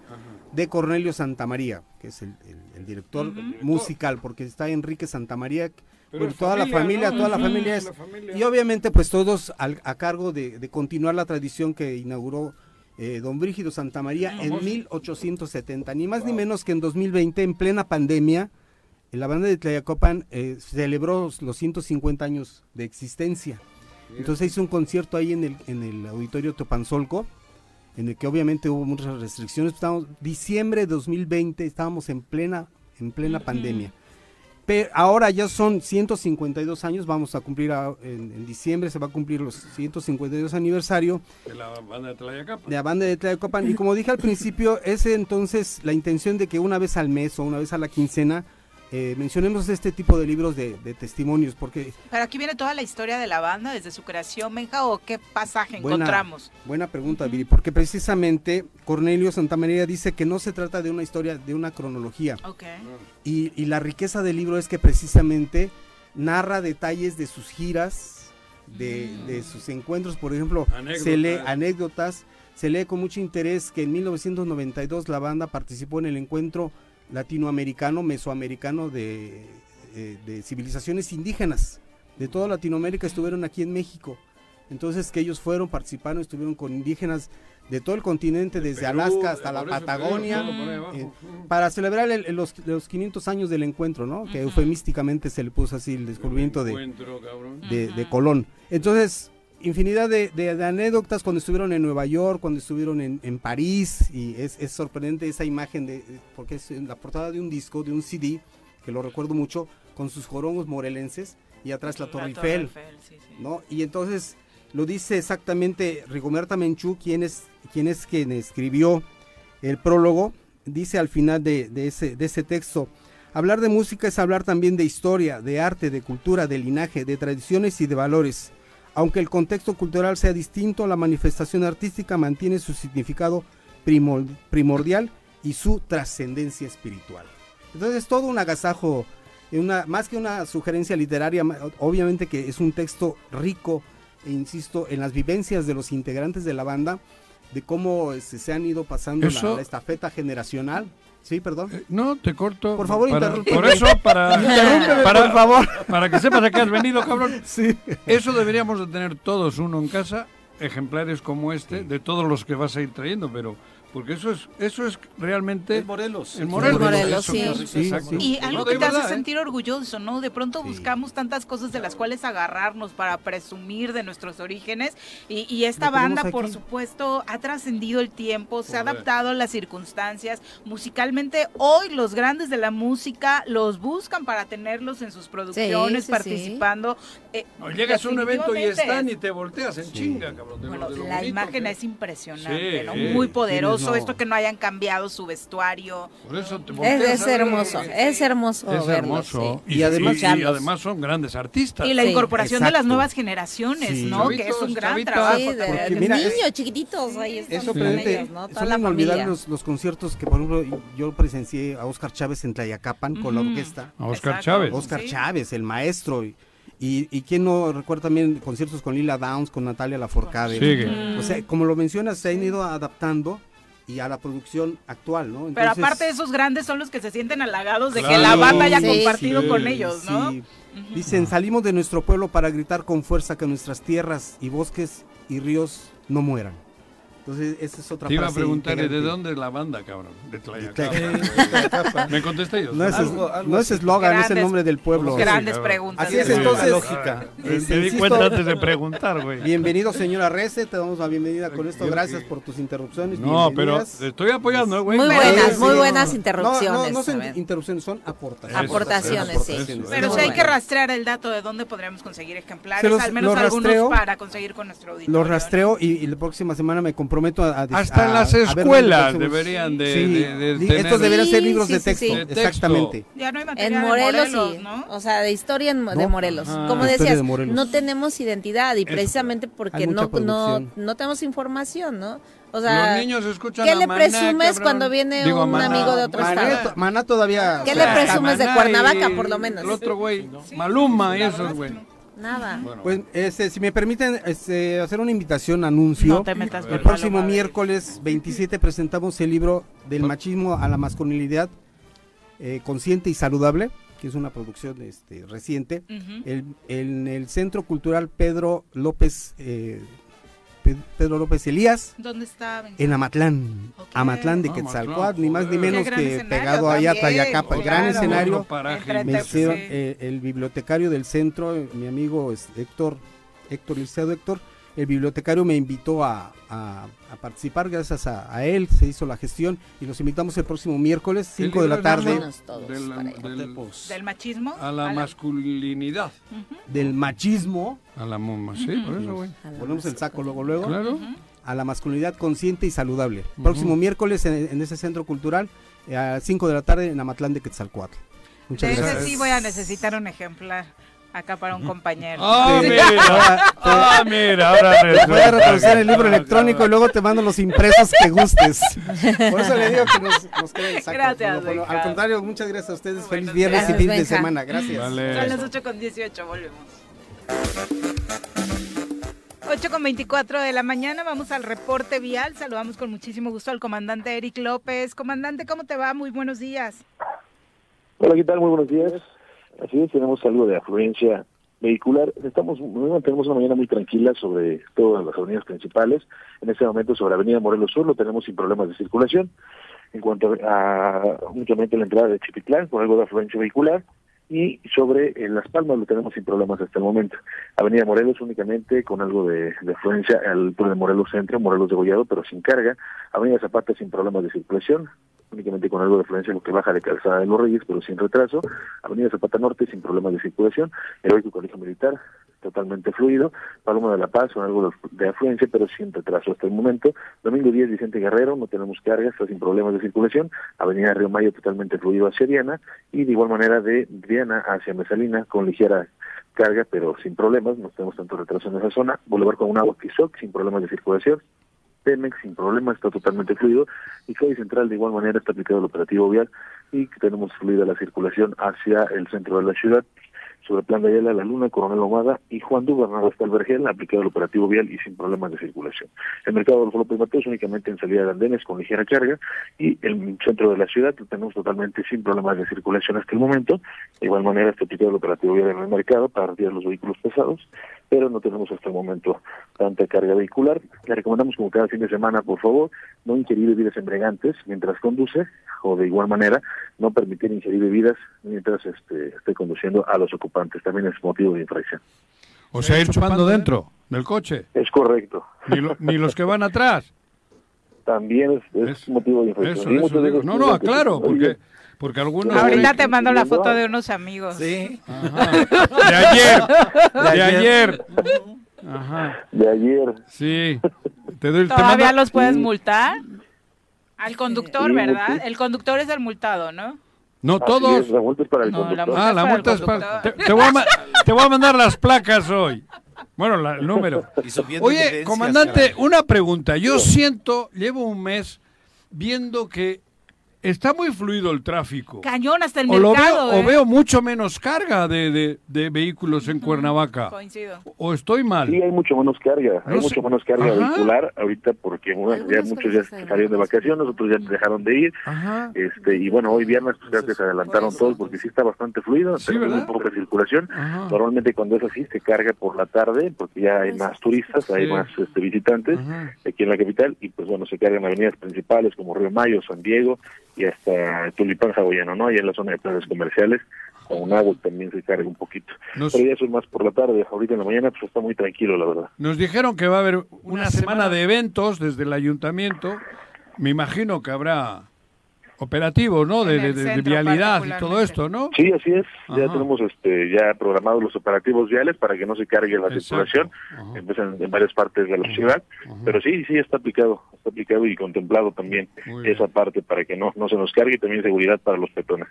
de Cornelio Santamaría, que es el, el, director musical, porque está Enrique Santamaría. Pero toda la familia, toda la familia es. Y obviamente, pues todos a cargo de, de continuar la tradición que inauguró eh, don Brígido Santamaría en 1870, ni más ni menos que en 2020, en plena pandemia, la banda de Tlayacopan eh, celebró los 150 años de existencia. Entonces hizo un concierto ahí en el, en el auditorio Topanzolco, en el que obviamente hubo muchas restricciones. Estábamos, diciembre de 2020, estábamos en plena, en plena pandemia. Pero ahora ya son 152 años, vamos a cumplir en, diciembre, se va a cumplir los 152 aniversario. De la banda de Tlayacapan. De la banda de Tlayacapan. Y como dije al principio, es entonces la intención de que una vez al mes o una vez a la quincena eh, mencionemos este tipo de libros de, testimonios, porque... Pero aquí viene toda la historia de la banda, desde su creación, Menja, o qué pasaje encontramos. Buena pregunta, Viri, porque precisamente Cornelio Santamaría dice que no se trata de una historia, de una cronología. Y, la riqueza del libro es que precisamente narra detalles de sus giras, de, mm. de sus encuentros, por ejemplo, se lee anécdotas, se lee con mucho interés que en 1992 la banda participó en el encuentro latinoamericano, mesoamericano de, eh, de civilizaciones indígenas. De toda Latinoamérica estuvieron aquí en México. Entonces que ellos fueron, participaron, estuvieron con indígenas de todo el continente, desde Alaska hasta la Patagonia, eh, para celebrar los, los, 500 años del encuentro, ¿no? Que eufemísticamente se le puso así el descubrimiento de, de, Colón. Entonces, infinidad de, anécdotas cuando estuvieron en Nueva York, cuando estuvieron en, en París, y es, es, sorprendente esa imagen, de porque es la portada de un disco, de un CD, que lo recuerdo mucho, con sus jorongos morelenses, y atrás la Torre Eiffel, ¿no? Y entonces lo dice exactamente Rigoberta Menchú, quien es, quien es quien escribió el prólogo, dice al final de, de, ese, de ese texto, hablar de música es hablar también de historia, de arte, de cultura, de linaje, de tradiciones y de valores aunque el contexto cultural sea distinto, la manifestación artística mantiene su significado primordial y su trascendencia espiritual. Entonces, todo un agasajo, una, más que una sugerencia literaria, obviamente que es un texto rico, e insisto, en las vivencias de los integrantes de la banda, de cómo este, se han ido pasando la, estafeta generacional. Sí, perdón. Eh, no, te corto. Por favor, interrumpe. Por eso, para, para, por favor. para que sepas a qué has venido, cabrón. Sí. Eso deberíamos de tener todos uno en casa, ejemplares como este, de todos los que vas a ir trayendo, pero porque eso es eso es realmente en Morelos. en Morelos, Morelos sí. y algo que te hace ¿eh? sentir orgulloso no de pronto buscamos tantas cosas de las cuales agarrarnos para presumir de nuestros orígenes y, esta banda por supuesto ha trascendido el tiempo se ha adaptado a las circunstancias. Musicalmente hoy los grandes de la música los buscan para tenerlos en sus producciones participando eh, llegas a un evento y están y te volteas en chinga cabrón bueno la imagen es impresionante ¿no? muy poderosa esto que no hayan cambiado su vestuario. es, hermoso, es hermoso, es hermoso. Y, además, además son grandes artistas. Y la incorporación de las nuevas generaciones, ¿no? que es un gran trabajo. de, niños chiquititos ahí están eso ellos, ¿no? Toda olvidar los, los, conciertos que, por ejemplo, yo presencié a Oscar Chávez en Tlayacapan con la orquesta. A Oscar Chávez. Oscar Chávez, el maestro. Y, y, quién no recuerda también conciertos con Lila Downs, con Natalia Laforcade. O sea, como lo mencionas, se han ido adaptando y a la producción actual, ¿no? Pero aparte esos grandes son los que se sienten halagados de que la banda haya compartido con ellos, ¿no? Dicen, salimos de nuestro pueblo para gritar con fuerza que nuestras tierras y bosques y ríos no mueran. Entonces, esa es otra Te iba a preguntar, ¿de dónde es la banda, cabrón? De Tlayacapa. ¿Me contesté yo? No es, no es eslogan, es el nombre del pueblo. Grandes preguntas. Así es, entonces. lógica. Me di cuenta antes de preguntar, güey. Bienvenido, señora Rece, te damos la bienvenida con esto. Gracias por tus interrupciones. No, pero te estoy apoyando, güey. Muy buenas, muy buenas interrupciones. No, no, son interrupciones, son aportaciones. Aportaciones, sí. Pero si hay que rastrear el dato de dónde podríamos conseguir ejemplares, al menos algunos para conseguir con nuestro auditorio. Lo rastreo y la próxima semana me comprometo a hasta en las escuelas deberían de, Estos deberían ser libros de texto, exactamente. en Morelos, sí, o sea, de historia de Morelos. Como decías, no tenemos identidad y precisamente porque no, no, no tenemos información, ¿no? O sea, los niños escuchan ¿qué le presumes cuando viene un amigo de otro estado? Maná todavía. ¿Qué le presumes de Cuernavaca, por lo menos? El otro güey, Maluma y esos, güey. Nada. pues este, si me permiten este, hacer una invitación, anuncio. el próximo miércoles 27 presentamos el libro Del machismo a la masculinidad eh, consciente y saludable, que es una producción este, reciente, el, en el Centro Cultural Pedro López eh, Pedro López Elías. ¿Dónde está? En Amatlán. Amatlán de ah, Quetzalcoatl, ni más ni menos que pegado allá a Tlayacapa. el gran escenario. Me hicieron eh, el bibliotecario del centro, mi amigo Héctor, Héctor Liceo Héctor, el bibliotecario me invitó a, participar, gracias a, él se hizo la gestión y los invitamos el próximo miércoles, 5 de la tarde. Del, machismo a la, masculinidad. Del machismo. A la sí, por eso, güey. Ponemos el saco luego, luego. Claro. A la masculinidad consciente y saludable. Próximo miércoles en, ese centro cultural, eh, a 5 de la tarde en Amatlán de Quetzalcoatl. Muchas gracias. sí voy a necesitar un ejemplar acá para un compañero. Ah, mira, ah, mira, ahora voy a reproducir el libro electrónico y luego te mando los impresos que gustes. Por eso le digo que nos, nos saco. Gracias, Al contrario, muchas gracias a ustedes. Feliz viernes y fin de semana. Gracias. Vale. Son las 8 con 18, volvemos. 8 con 24 de la mañana, vamos al reporte vial. Saludamos con muchísimo gusto al comandante Eric López. Comandante, ¿cómo te va? Muy buenos días. Hola, ¿qué tal? Muy buenos días. Así es, tenemos algo de afluencia vehicular. Estamos tenemos una mañana muy tranquila sobre todas las avenidas principales. En este momento sobre Avenida Morelos Sur lo tenemos sin problemas de circulación. En cuanto a únicamente la entrada de Chipitlán, con algo de afluencia vehicular, y sobre eh, Las Palmas lo tenemos sin problemas hasta el momento. Avenida Morelos únicamente con algo de, afluencia al de Morelos Centro, Morelos de Gollado, pero sin carga. Avenida Zapata sin problemas de circulación únicamente con algo de influencia lo que baja de Calzada de los Reyes, pero sin retraso. Avenida Zapata Norte sin problemas de circulación. Heroico Colegio Militar totalmente fluido. Paloma de la Paz con algo de afluencia, pero sin retraso hasta el momento. Domingo 10, Vicente Guerrero, no tenemos carga, está sin problemas de circulación. Avenida Río Mayo totalmente fluido hacia Diana. Y de igual manera de Diana hacia Mesalina con ligera carga, pero sin problemas, no tenemos tanto retraso en esa zona. Boulevard con un agua sin problemas de circulación. Pemex sin problema, está totalmente fluido y Calle Central de igual manera está aplicado el operativo vial y tenemos fluida la circulación hacia el centro de la ciudad. sobre Plan de Ayala, La Luna, Coronel Omada y Juan Dubernaga hasta el aplicado el operativo vial y sin problemas de circulación. El mercado de los López Mateos únicamente en salida de andenes con ligera carga y el centro de la ciudad lo tenemos totalmente sin problemas de circulación hasta el momento. De igual manera está aplicado el operativo vial en el mercado para retirar los vehículos pesados, pero no tenemos hasta el momento tanta carga vehicular. Le recomendamos como cada fin de semana, por favor, no ingerir bebidas embriagantes mientras conduce o de igual manera no permitir ingerir bebidas mientras este, esté conduciendo a los ocupantes. También es motivo de infracción. O sea, ir chupando dentro del coche. Es correcto. Ni, los que van atrás. También es, motivo de infracción. no, no, claro, porque... Porque algunos... Ahorita te mando la foto de unos amigos. Sí. De ayer. De ayer. Ajá. De ayer. Sí. ¿Todavía los puedes multar? Al conductor, ¿verdad? El conductor es el multado, ¿no? No, todos. la multa es para el conductor. ah, la multa es para... Te, voy a te, voy a mandar las placas hoy. Bueno, el número. Oye, comandante, una pregunta. Yo siento, llevo un mes viendo que está muy fluido el tráfico. Cañón hasta el mercado. O ¿eh? veo mucho menos carga de, de, vehículos en Cuernavaca. Coincido. O estoy mal. Sí, hay mucho menos carga. hay mucho menos carga vehicular ahorita porque ya muchos ya salieron de vacaciones, otros ya dejaron de ir. este Y bueno, hoy viernes pues ya se adelantaron todos porque sí está bastante fluido. Sí, tenemos muy poca circulación. Normalmente cuando es así se carga por la tarde porque ya hay más turistas, hay más este, visitantes aquí en la capital y pues bueno, se cargan avenidas principales como Río Mayo, San Diego y hasta Tulipán Hawaiano, ¿no? Ahí en la zona de plazas comerciales, con agua también se carga un poquito. Pero ya eso es más por la tarde, ahorita en la mañana pues está muy tranquilo, la verdad. Nos dijeron que va a haber una, semana de eventos desde el ayuntamiento, me imagino que habrá operativos, ¿no? De, vialidad y todo esto, ¿no? Sí, así es. Ya tenemos este ya programados los operativos viales para que no se cargue la circulación. Empiezan en varias partes de la ciudad, pero sí, sí está aplicado, está aplicado y contemplado también esa parte para que no no se nos cargue y también seguridad para los peatones.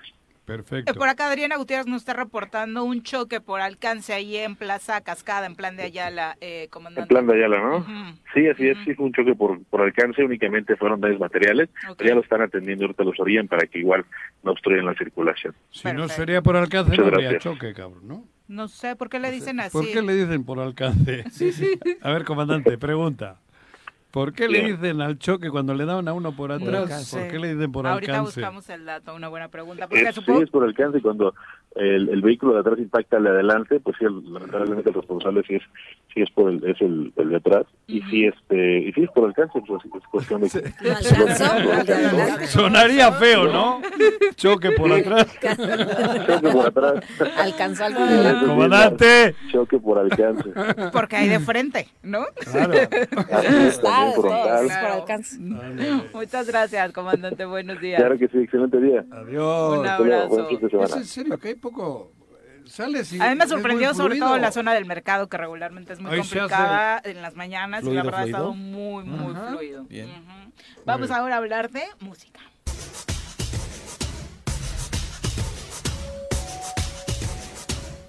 Perfecto. Por acá Adriana Gutiérrez nos está reportando un choque por alcance ahí en Plaza Cascada, en plan de Ayala, eh, comandante. En plan de Ayala, ¿no? Sí, así es, sí fue un choque por, por alcance, únicamente fueron daños materiales, pero ya lo están atendiendo, ahorita los orían para que igual no obstruyan la circulación. Si no sería por alcance, no habría choque, cabrón, ¿no? No sé, ¿por qué le dicen así? ¿Por qué le dicen por alcance? Sí, sí. A ver, comandante, pregunta. ¿Por qué le dicen al choque cuando le daban a uno por atrás? ¿Por qué le dicen por Ahorita alcance? Ahorita buscamos el dato, una buena pregunta. Porque Sí, es por alcance cuando el, el, vehículo de atrás impacta al de adelante, pues sí, lamentablemente el responsable sí es, sí es por el, es el, el de atrás. Y sí, este, y sí es por alcance, pues es cuestión de que... Sonaría feo, ¿no? Choque por atrás. Choque por atrás. Alcanzó al de. Comandante. Choque por alcance. Porque hay de frente, ¿no? Claro. Muchas gracias, comandante. Buenos días. Claro que sí, excelente día. Adiós. Un abrazo. ¿Es en serio hay poco sales y a mí me sorprendió sobre todo la zona del mercado que regularmente es muy complicada en las mañanas y la verdad ha estado muy muy fluido. Vamos ahora a hablar de música.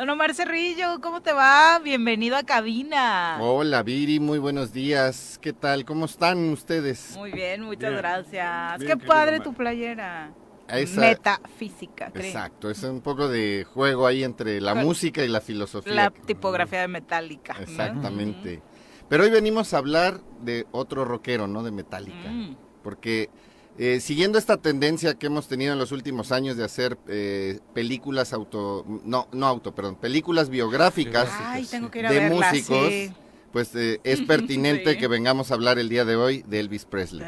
Don Omar Cerrillo, ¿cómo te va? Bienvenido a cabina. Hola Viri, muy buenos días. ¿Qué tal? ¿Cómo están ustedes? Muy bien, muchas gracias. Qué padre tu playera. Metafísica, creo. Exacto, es un poco de juego ahí entre la música y la filosofía. La tipografía de Metallica. Exactamente. Pero hoy venimos a hablar de otro rockero, ¿no? De Metallica. Mm. Porque eh, siguiendo esta tendencia que hemos tenido en los últimos años de hacer eh, películas auto, no, no auto, perdón, películas biográficas de músicos, pues eh, es pertinente que vengamos a hablar el día de hoy de Elvis Presley.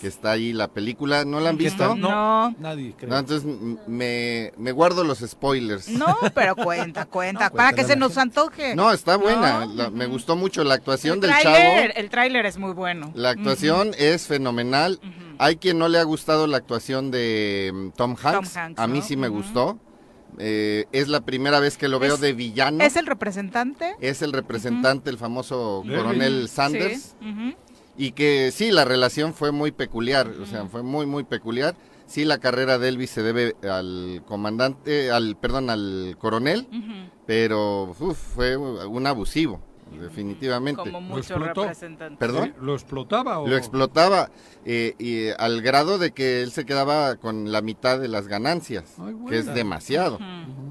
Que está ahí la película, ¿no la han visto? No, nadie creo. entonces me, me, guardo los spoilers. No, pero cuenta, cuenta, para que se nos antoje. No, está buena, me gustó mucho la actuación del chavo. El tráiler es muy bueno. La actuación es fenomenal. Hay quien no le ha gustado la actuación de mm, Tom Hanks. a mí sí me gustó. Eh, es la primera vez que lo veo de villano. ¿Es el representante? Es el representante, el famoso coronel Sanders. Y que sí, la relación fue muy peculiar, o sea, fue muy, muy peculiar. Sí, la carrera de Elvis se debe al comandante, al, perdón, al coronel, pero fue un abusivo definitivamente. Como muchos representantes. ¿Perdón? ¿Lo explotaba? O... Lo explotaba eh, y al grado de que él se quedaba con la mitad de las ganancias, que es demasiado.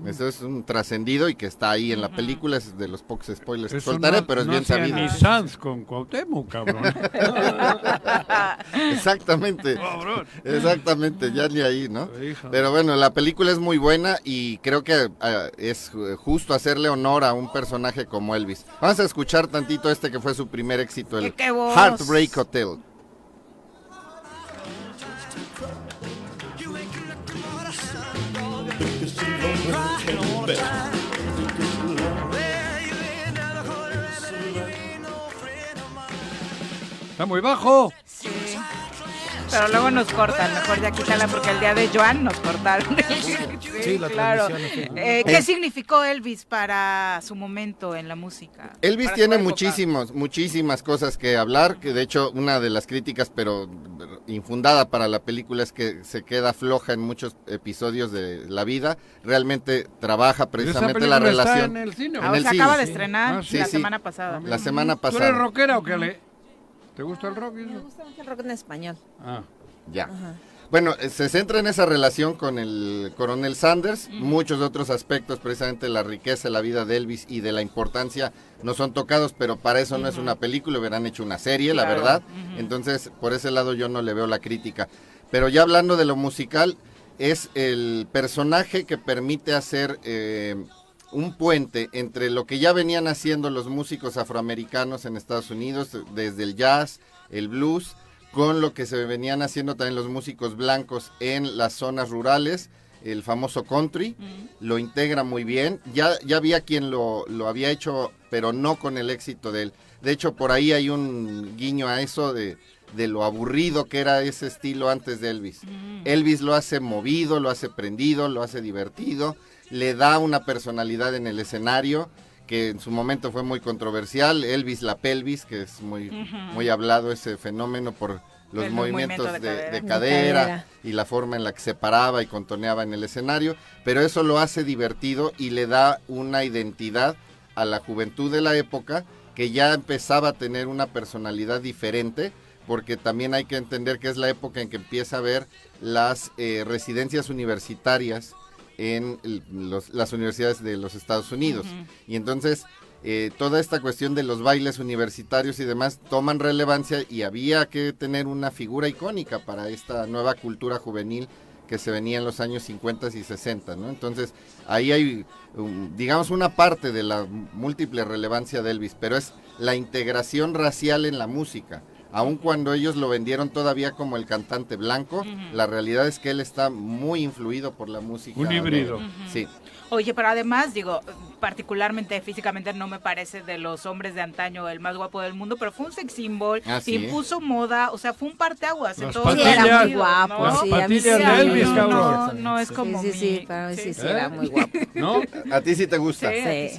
Eso es un trascendido y que está ahí en la película, es de los pocos spoilers que soltaré, pero es bien sabido. Ni Sanz con Cuauhtémoc, cabrón. exactamente. Exactamente, ya ni ahí, ¿no? Pero bueno, la película es muy buena y creo que uh, es justo hacerle honor a un personaje como Elvis. Vamos a escuchar tantito este que fue su primer éxito, el Heartbreak Hotel. Está muy bajo. Pero luego nos cortan, mejor ya quítala porque el día de Joan nos cortaron. sí, la claro. Eh, ¿Qué significó Elvis para su momento en la música? Elvis tiene muchísimos, muchísimas cosas que hablar, que de hecho una de las críticas, pero infundada para la película es que se queda floja en muchos episodios de la vida. Realmente trabaja precisamente la relación. en el cine. Ah, se acaba de estrenar ah, la semana pasada. La semana pasada. ¿Tú eres rockera o qué le? ¿Te gusta el rock? Me gusta mucho el rock en español. Ah. Ya. Bueno, eh, se centra en esa relación con el coronel Sanders, muchos otros aspectos, precisamente la riqueza, la vida de Elvis y de la importancia no son tocados, pero para eso no es una película, hubieran hecho una serie, la verdad. Entonces, por ese lado yo no le veo la crítica. Pero ya hablando de lo musical, es el personaje que permite hacer eh, un puente entre lo que ya venían haciendo los músicos afroamericanos en Estados Unidos, desde el jazz, el blues, con lo que se venían haciendo también los músicos blancos en las zonas rurales, el famoso country, lo integra muy bien. Ya, ya había quien lo, lo, había hecho, pero no con el éxito de él. De hecho, por ahí hay un guiño a eso de, de lo aburrido que era ese estilo antes de Elvis. Elvis lo hace movido, lo hace prendido, lo hace divertido le da una personalidad en el escenario que en su momento fue muy controversial, Elvis la pelvis, que es muy, muy hablado ese fenómeno por los movimientos de, cadera. y la forma en la que se paraba y contoneaba en el escenario, pero eso lo hace divertido y le da una identidad a la juventud de la época que ya empezaba a tener una personalidad diferente, porque también hay que entender que es la época en que empieza a ver las eh, residencias universitarias en las universidades de los Estados Unidos. Y entonces eh, toda esta cuestión de los bailes universitarios y demás toman relevancia y había que tener una figura icónica para esta nueva cultura juvenil que se venía en los años 50 y 60, ¿no? Entonces, ahí hay, digamos, una parte de la múltiple relevancia de Elvis, pero es la integración racial en la música aun cuando ellos lo vendieron todavía como el cantante blanco, la realidad es que él está muy influido por la música. Un híbrido. Sí. Oye, pero además, digo, particularmente físicamente no me parece de los hombres de antaño el más guapo del mundo, pero fue un sex symbol, ah, impuso moda, o sea, fue un parteaguas en todo era muy guapo, ¿no? sí, a mí sí, Elvis, no, no, es como Sí, sí, para mí sí, sí, era muy guapo. ¿No? ¿A ti sí te gusta? Sí,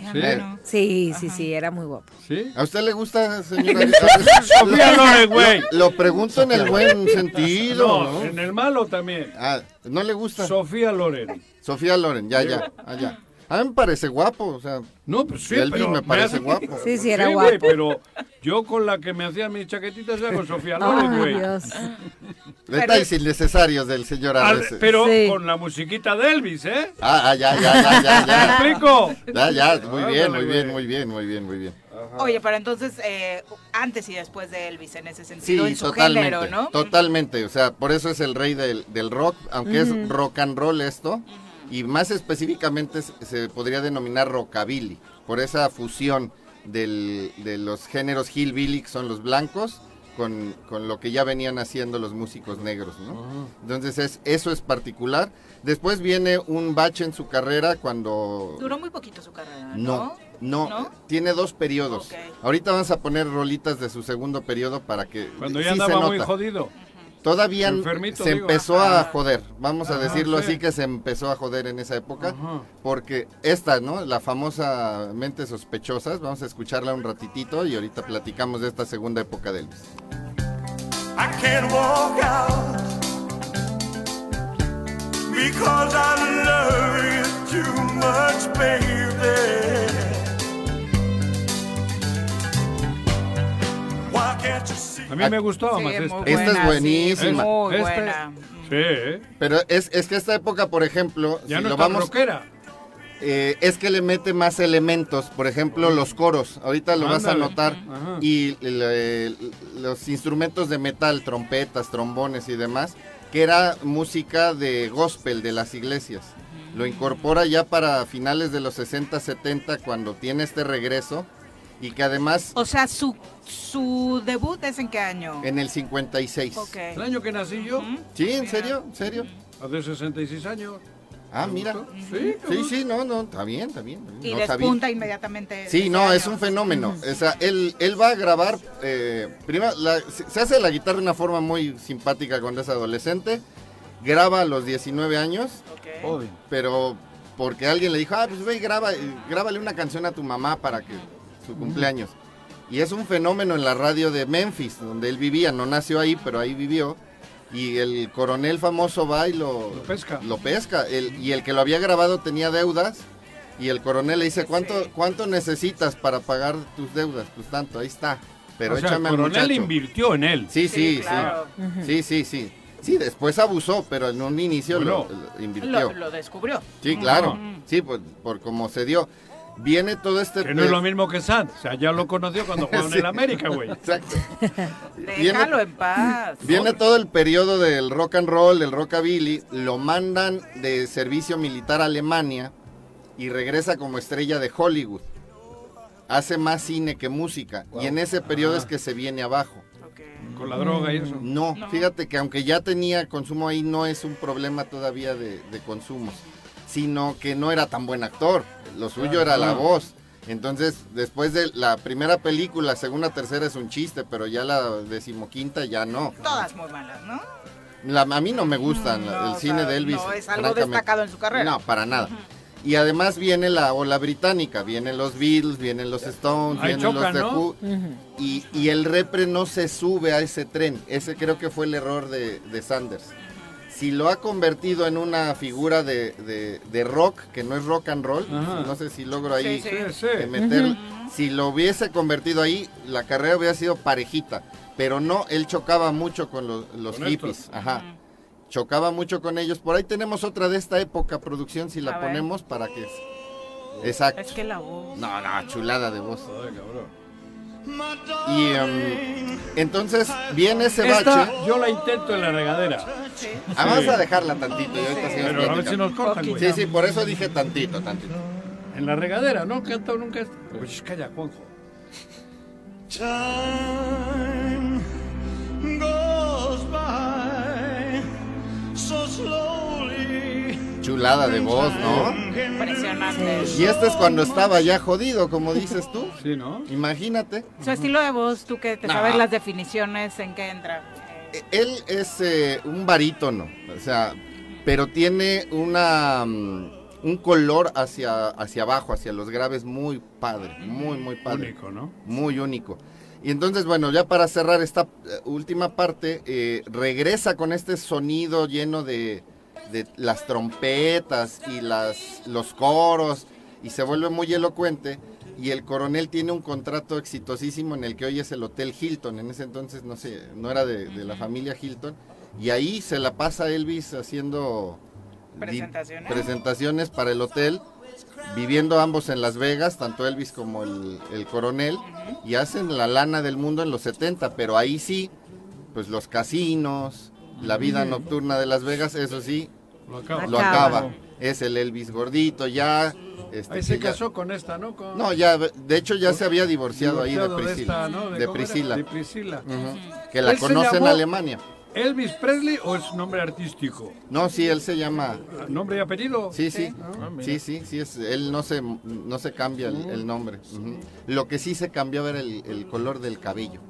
sí, sí, sí, era muy guapo. ¿Sí? ¿A usted le gusta, señora? Sofía Loren, güey. Lo pregunto en el buen sentido. No, en el malo también. Ah, ¿no le gusta? Sofía Loren. Sofía Loren, ya, ya, allá. A mí me parece guapo, o sea. No, pues sí, pero me parece guapo. Sí, sí, era guapo. pero yo con la que me hacía mis chaquetitas era con Sofía Loren, güey. Dios. Detalles innecesarios del señor Al, Pero con la musiquita de Elvis, ¿eh? Ah, ah ya, ya, ya, ya. ya. ¿Me explico? Ya, ya, muy bien, muy bien, muy bien, muy bien, muy bien. Oye, pero entonces, eh, antes y después de Elvis en ese sentido, en su totalmente, género, ¿no? Totalmente, o sea, por eso es el rey del, del rock, aunque es rock and roll esto y más específicamente se podría denominar rockabilly, por esa fusión del, de los géneros hillbilly, que son los blancos, con, con, lo que ya venían haciendo los músicos negros, ¿no? Entonces es, eso es particular. Después viene un bache en su carrera cuando... Duró muy poquito su carrera, ¿no? No, tiene dos periodos. Ahorita vamos a poner rolitas de su segundo periodo para que... Cuando ya andaba muy jodido. Todavía se empezó a joder, vamos a decirlo así que se empezó a joder en esa época, porque esta, ¿no? La famosa Mente Sospechosas, vamos a escucharla un ratitito y ahorita platicamos de esta segunda época de Elvis. I can't walk out because I love you too much, baby. A mí me gustó más esta. esta es buenísima. muy buena. Sí. Pero es, es que esta época, por ejemplo, ya si no lo está vamos rockera. Eh, es que le mete más elementos, por ejemplo los coros, ahorita lo vas a notar, Ajá. y eh, los instrumentos de metal, trompetas, trombones y demás, que era música de gospel de las iglesias. Lo incorpora ya para finales de los 60, 70, cuando tiene este regreso, y que además O sea, su, su debut es en qué año? en el 56. Ok. El año que nací yo, Sí, ¿en serio? ¿En serio? hace 66 años. Ah, mira. Sí, Sí, sí, no, no, está bien, está bien. Y no sabía. despunta inmediatamente. Sí, no, año. es un fenómeno. O sea, él, él va a grabar, eh, prima- la- se hace la guitarra de una forma muy simpática cuando es adolescente, graba a los 19 años, Joven. pero porque alguien le dijo, ah, pues ve y graba, grábale una canción a tu mamá para que su cumpleaños. Y es un fenómeno en la radio de Memphis, donde él vivía, no nació ahí, pero ahí vivió. Y el coronel famoso va y lo, Lo pesca. lo pesca. El- y el que lo había grabado tenía deudas. Y el coronel le dice, ¿cuánto, ¿cuánto necesitas para pagar tus deudas? Pues tanto, ahí está. Pero o sea, échame el coronel muchacho. invirtió en él. Sí, sí, sí. claro. Sí, sí, sí. Sí, después abusó, pero en un inicio lo, Bueno. lo invirtió. Lo, lo descubrió. Sí, claro. Sí, por, por cómo se dio. Viene todo este... Que no es lo mismo que Sanz. O sea, ya lo conoció cuando jugaba en el América, güey. Exacto. Déjalo en paz. Viene todo el periodo del rock and roll, del rockabilly, lo mandan de servicio militar a Alemania y regresa como estrella de Hollywood. Hace más cine que música y en ese periodo Ah. es que se viene abajo. Con la droga y eso. No, fíjate que aunque ya tenía consumo ahí no es un problema todavía de, de consumo, sino que no era tan buen actor. Lo suyo era la voz. Entonces, después de la primera película, segunda, tercera es un chiste, pero ya la decimoquinta ya no. Todas muy malas, ¿no? La- a mí no me gustan la- No, el cine sea, de Elvis. no es algo destacado en su carrera. No, para nada. Y además viene la ola británica, vienen los Beatles, vienen los Stones, Ahí vienen los The ¿no? Who, y, y el repre no se sube a ese tren. Ese creo que fue el error de, de Sanders. Si lo ha convertido en una figura de, de- de rock, que no es rock and roll, Ajá. no sé si logro ahí Sí, sí. eh, meter- si lo hubiese convertido ahí, la carrera hubiera sido parejita. Pero no, él chocaba mucho con los, los Con hippies. estos. Ajá. Chocaba mucho con ellos. Por ahí tenemos otra de esta época, producción, si A la ver. ponemos para que... Exacto. Es que la voz. No, no, chulada de voz. Ay, cabrón. Y em, entonces viene ese Esta bache. yo la intento en la regadera. Ah, vamos a dejarla tantito Pero a ver si nos cortan, güey. Sí, sí, por eso dije tantito, tantito. En la regadera, ¿no? Canta nunca. es- Pues calla, Juanjo. Time goes by Chulada de voz, ¿no? Impresionante. Y este es cuando estaba ya jodido, como dices tú. Sí, ¿no? Imagínate. Su estilo de voz, tú que te sabes las definiciones, ¿en qué entra? E- Él es eh, un barítono, o sea, pero tiene una mm, un color hacia hacia abajo, hacia los graves muy padre, muy muy padre. Único, ¿no? Muy único. Y entonces, bueno, ya para cerrar esta eh, última parte, eh, regresa con este sonido lleno de, de las trompetas y las, los coros y se vuelve muy elocuente. Y el coronel tiene un contrato exitosísimo en el que hoy es el Hotel Hilton. En ese entonces, no sé, no era de, de la familia Hilton. Y ahí se la pasa Elvis haciendo Presentaciones. presentaciones para el hotel viviendo ambos en Las Vegas, tanto Elvis como el, el coronel, y hacen la lana del mundo en los 70, pero ahí sí, pues los casinos, la vida nocturna de Las Vegas, eso sí, Lo acaba. lo acaba. Es el Elvis gordito ya. este, Ahí se ya- casó con esta, ¿no? Con... No, ya, de hecho ya se había divorciado, ahí de Priscila. esta, ¿no? De? Priscila. De Priscila. Que la conoce en Alemania. ¿Elvis Presley o es nombre artístico? No, sí, él se llama... ¿Nombre y apellido? Sí, sí, Ah, sí, sí, sí, es, él no se, no se cambia el, el nombre. Lo que sí se cambió era el, el color del cabello.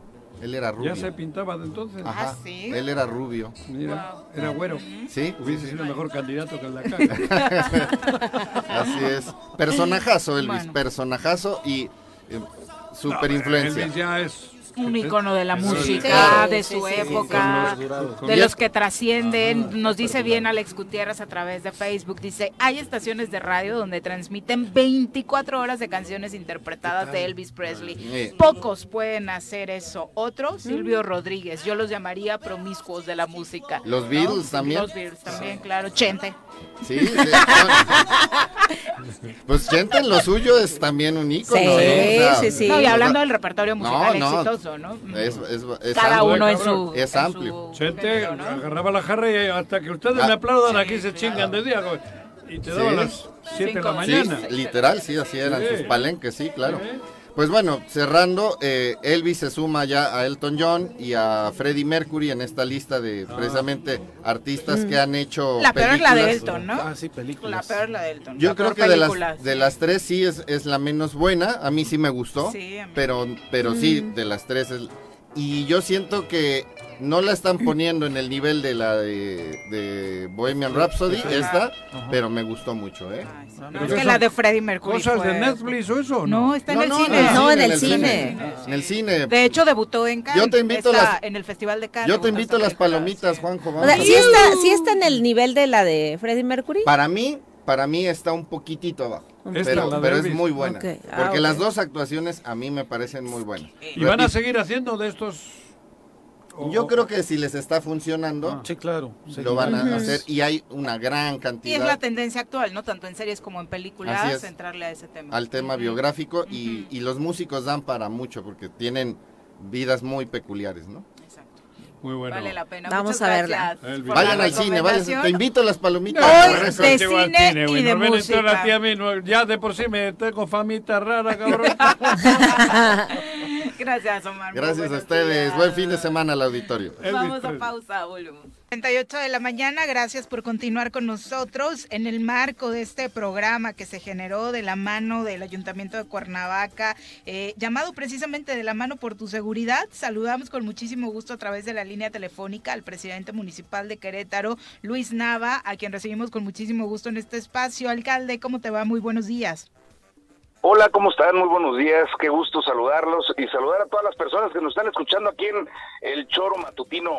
Él era rubio. Ya se pintaba de entonces. Ajá. Ah, sí. Él era rubio. Mira, era güero. Sí. Hubiese sido mejor candidato que el de acá. Así es. Personajazo, Elvis. Bueno. Personajazo y eh, super influencia. Elvis ya es un icono de la Sí. música, Sí, de su época, sí, sí. de los que trascienden. Nos dice bien Alex Gutiérrez a través de Facebook, dice, hay estaciones de radio donde transmiten 24 horas de canciones interpretadas de Elvis Presley. Pocos pueden hacer eso. Otro, Silvio Rodríguez, yo los llamaría promiscuos de la música. Los ¿no? Beatles también. Los Beatles también, claro. Chente. Sí, sí. pues Chente en lo suyo es también un ícono. Sí, ¿no? O sea, sí, sí. No, y hablando del repertorio No, musical no. exitoso, ¿no? Es, es- es Cada amplio. uno en su... Es amplio. género, ¿no? agarraba la jarra y hasta que ustedes Ah. me aplaudan aquí se chingan de día. Y te daban Sí. las 7 de la mañana. Sí, literal, sí, así eran Sí. sus palenques, sí, claro. Sí. Pues bueno, cerrando, eh, Elvis se suma ya a Elton John y a Freddie Mercury en esta lista de Ah. precisamente artistas que han hecho La peor es la de. Elton, ¿no? Ah, sí, La películas. peor es la de Elton. Yo La creo que de las, película, de sí. las tres sí es, es la menos buena. A mí sí me gustó. Sí, a mí pero pero sí, de las tres es... Y yo siento que no la están poniendo en el nivel de la de, de Bohemian Rhapsody, esta, pero me gustó mucho, ¿eh? Ay, sí. No, Pero es que la de Freddie Mercury ¿Cosas fue- de Netflix o eso? No, No, está en el no, cine. No, en el cine. En el cine. De hecho, debutó en Cannes. Yo te invito Está las- en el Festival de Cannes. Yo te invito a las palomitas, sí. Juanjo. O vamos sea, a ¿sí está, ¿sí está en el nivel de la de Freddie Mercury? Para mí, para mí está un poquito abajo. Pero, pero es muy buena. Ah, Porque las dos actuaciones a mí me parecen muy buenas. ¿Y van a seguir haciendo de estos? O- Yo creo que si les está funcionando, Sí, claro. sí. lo van a hacer. Y hay una gran Y es la cantidad tendencia actual, ¿no? Tanto en series como en películas, es. entrarle a ese tema. al tema biográfico y, y los músicos dan para mucho porque tienen vidas muy peculiares, ¿no? Exacto. Muy bueno. Vale la pena. Vamos Muchas a verla. Vayan al cine, vayan, te invito a las palomitas. Hoy de cine y de no música. a mí, no, ya de por sí me tengo famita rara, cabrón. Gracias, Omar. Gracias a ustedes. días. Buen fin de semana al auditorio. Vamos a pausa, volvemos. 38 de la mañana, gracias por continuar con nosotros en el marco de este programa que se generó de la mano del Ayuntamiento de Cuernavaca, eh, llamado precisamente de la mano por tu seguridad. Saludamos con muchísimo gusto a través de la línea telefónica al presidente municipal de Querétaro, Luis Nava, a quien recibimos con muchísimo gusto en este espacio. Alcalde, ¿cómo te va? Muy buenos días. Hola, ¿cómo están? Muy buenos días, qué gusto saludarlos y saludar a todas las personas que nos están escuchando aquí en El Choro Matutino.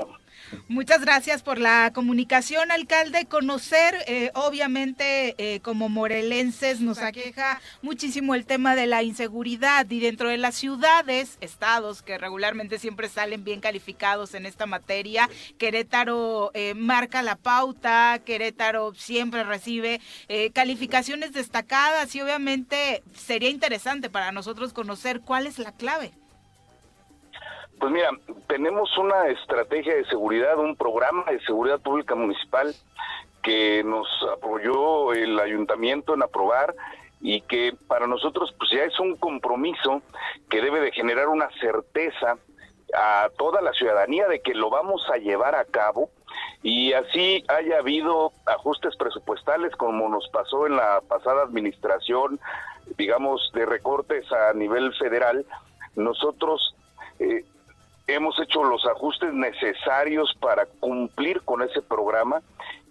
Muchas gracias por la comunicación, alcalde. Conocer, eh, obviamente, eh, como morelenses nos aqueja muchísimo el tema de la inseguridad y dentro de las ciudades, estados que regularmente siempre salen bien calificados en esta materia, Querétaro eh, marca la pauta, Querétaro siempre recibe eh, calificaciones destacadas y obviamente sería interesante para nosotros conocer cuál es la clave. Pues mira, tenemos una estrategia de seguridad, un programa de seguridad pública municipal que nos apoyó el ayuntamiento en aprobar y que para nosotros pues ya es un compromiso que debe de generar una certeza a toda la ciudadanía de que lo vamos a llevar a cabo. Y así haya habido ajustes presupuestales como nos pasó en la pasada administración, digamos, de recortes a nivel federal, nosotros eh, hemos hecho los ajustes necesarios para cumplir con ese programa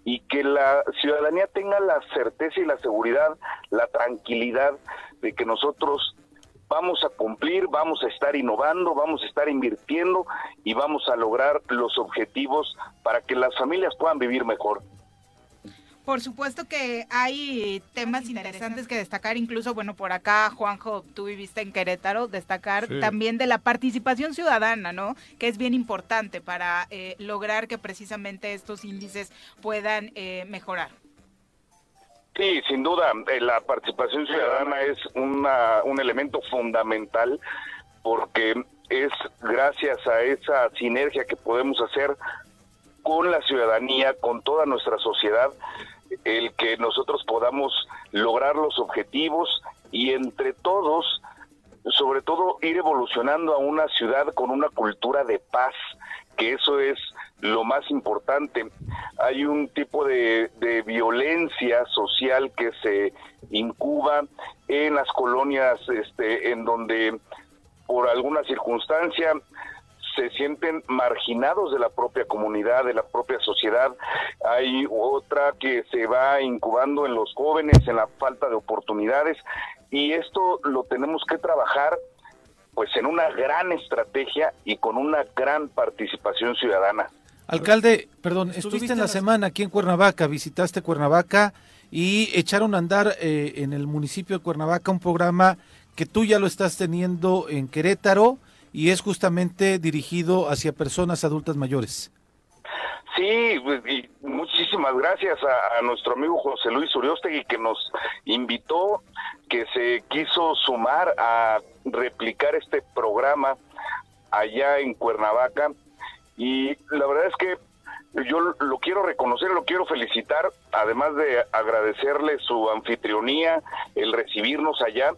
y que la ciudadanía tenga la certeza y la seguridad, la tranquilidad de que nosotros vamos a cumplir, vamos a estar innovando, vamos a estar invirtiendo y vamos a lograr los objetivos para que las familias puedan vivir mejor. Por supuesto que hay temas interesantes que destacar, incluso, bueno, por acá, Juanjo, tú viviste en Querétaro, destacar Sí. también de la participación ciudadana, ¿no? Que es bien importante para eh, lograr que precisamente estos índices puedan eh, mejorar. Sí, sin duda, eh, la participación ciudadana es una, un elemento fundamental porque es gracias a esa sinergia que podemos hacer con la ciudadanía, con toda nuestra sociedad, el que nosotros podamos lograr los objetivos y entre todos, sobre todo, ir evolucionando a una ciudad con una cultura de paz, que eso es lo más importante. Hay un tipo de, violencia social que se incuba en las colonias este, en donde por alguna circunstancia se sienten marginados de la propia comunidad, de la propia sociedad. Hay otra que se va incubando en los jóvenes, en la falta de oportunidades, y esto lo tenemos que trabajar pues en una gran estrategia y con una gran participación ciudadana. Alcalde, perdón, estuviste en la semana aquí en Cuernavaca, visitaste Cuernavaca y echaron a andar eh, en el municipio de Cuernavaca un programa que tú ya lo estás teniendo en Querétaro y es justamente dirigido hacia personas adultas mayores. Sí, pues, y muchísimas gracias a, nuestro amigo José Luis Uriostegui que nos invitó, que se quiso sumar a replicar este programa allá en Cuernavaca. Y la verdad es que yo lo quiero reconocer, lo quiero felicitar, además de agradecerle su anfitrionía, el recibirnos allá,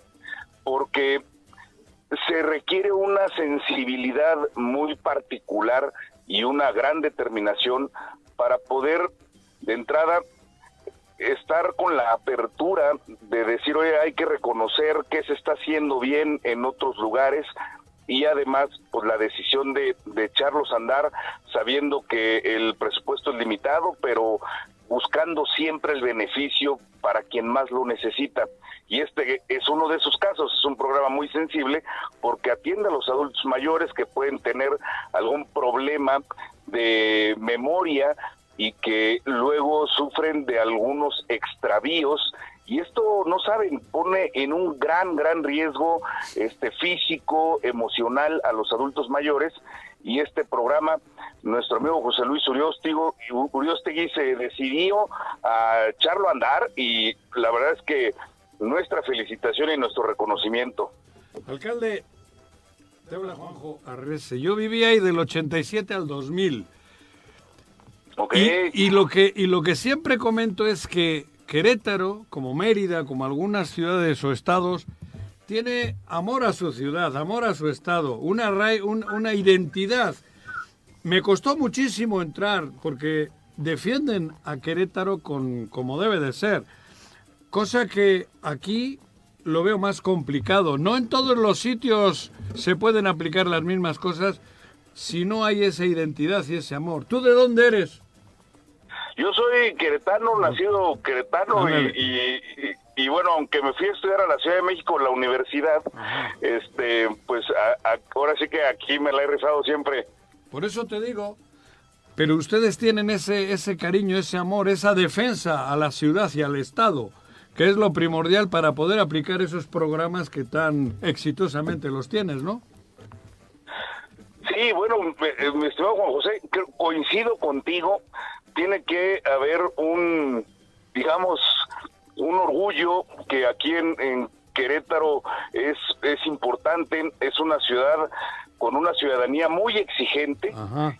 porque se requiere una sensibilidad muy particular y una gran determinación para poder de entrada estar con la apertura de decir, oye, hay que reconocer qué se está haciendo bien en otros lugares y además pues la decisión de, de echarlos a andar sabiendo que el presupuesto es limitado, pero buscando siempre el beneficio para quien más lo necesita. Y este es uno de esos casos, es un programa muy sensible porque atiende a los adultos mayores que pueden tener algún problema de memoria y que luego sufren de algunos extravíos y esto no saben pone en un gran gran riesgo este físico emocional a los adultos mayores y este programa nuestro amigo José Luis Uriostegui se decidió a echarlo a andar y la verdad es que nuestra felicitación y nuestro reconocimiento. Alcalde, te habla Juanjo Arrece. Yo viví ahí del 87 al 2000. Okay. Y, lo que, y lo que siempre comento es que Querétaro, como Mérida, como algunas ciudades o estados, tiene amor a su ciudad, amor a su estado, una, una identidad. Me costó muchísimo entrar porque defienden a Querétaro con, como debe de ser. Cosa que aquí lo veo más complicado. No en todos los sitios se pueden aplicar las mismas cosas si no hay esa identidad y ese amor. ¿Tú de dónde eres? Yo soy queretano, nacido queretano y, bueno, aunque me fui a estudiar a la Ciudad de México, la universidad, este, pues ahora sí que aquí me la he rezado siempre. Por eso te digo, pero ustedes tienen ese, ese cariño, ese amor, esa defensa a la ciudad y al Estado que es lo primordial para poder aplicar esos programas que tan exitosamente los tienes, ¿no? Sí, bueno, mi estimado Juan José, coincido contigo, tiene que haber un, digamos, un orgullo que aquí en, Querétaro es, es importante, es una ciudad con una ciudadanía muy exigente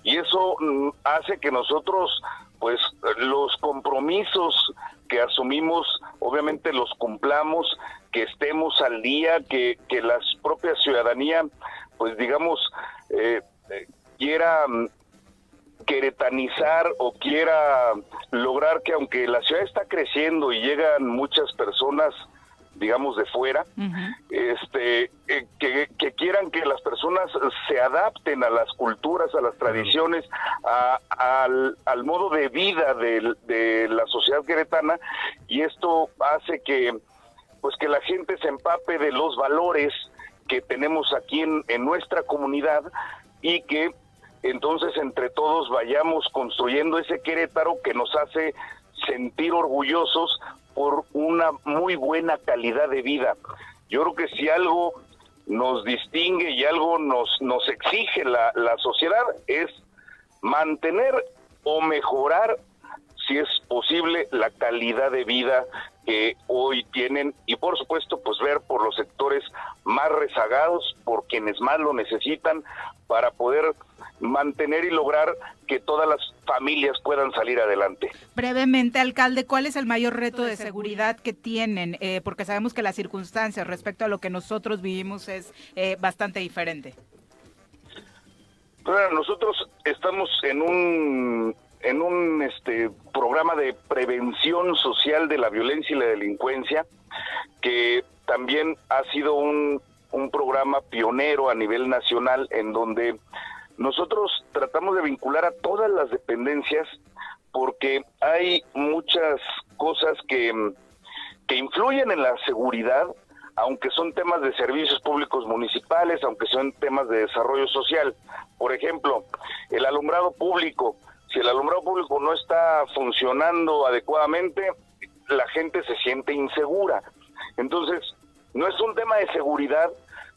y eso mm, hace que nosotros pues los compromisos que asumimos, obviamente los cumplamos, que estemos al día, que, que la propia ciudadanía, pues digamos, eh, eh, quiera mm, queretanizar o quiera lograr que aunque la ciudad está creciendo y llegan muchas personas digamos, de fuera, este, eh, que, quieran que las personas se adapten a las culturas, a las tradiciones, al, al, modo de vida de, de, la sociedad queretana, y esto hace que, pues, que la gente se empape de los valores que tenemos aquí en, en nuestra comunidad y que entonces entre todos vayamos construyendo ese Querétaro que nos hace sentir orgullosos por una muy buena calidad de vida. Yo creo que si algo nos distingue y algo nos, nos exige la, la sociedad es mantener o mejorar, si es posible, la calidad de vida que hoy tienen y por supuesto pues ver por los sectores más rezagados, por quienes más lo necesitan, para poder mantener y lograr que todas las familias puedan salir adelante. Brevemente, alcalde, ¿cuál es el mayor reto de seguridad que tienen? Eh, porque sabemos que las circunstancias respecto a lo que nosotros vivimos es eh, bastante diferente. Bueno, nosotros estamos en un en un este programa de prevención social de la violencia y la delincuencia que también ha sido un, un programa pionero a nivel nacional en donde nosotros tratamos de vincular a todas las dependencias porque hay muchas cosas que, que influyen en la seguridad, aunque son temas de servicios públicos municipales, aunque son temas de desarrollo social. Por ejemplo, el alumbrado público. Si el alumbrado público no está funcionando adecuadamente, la gente se siente insegura. Entonces, no es un tema de seguridad,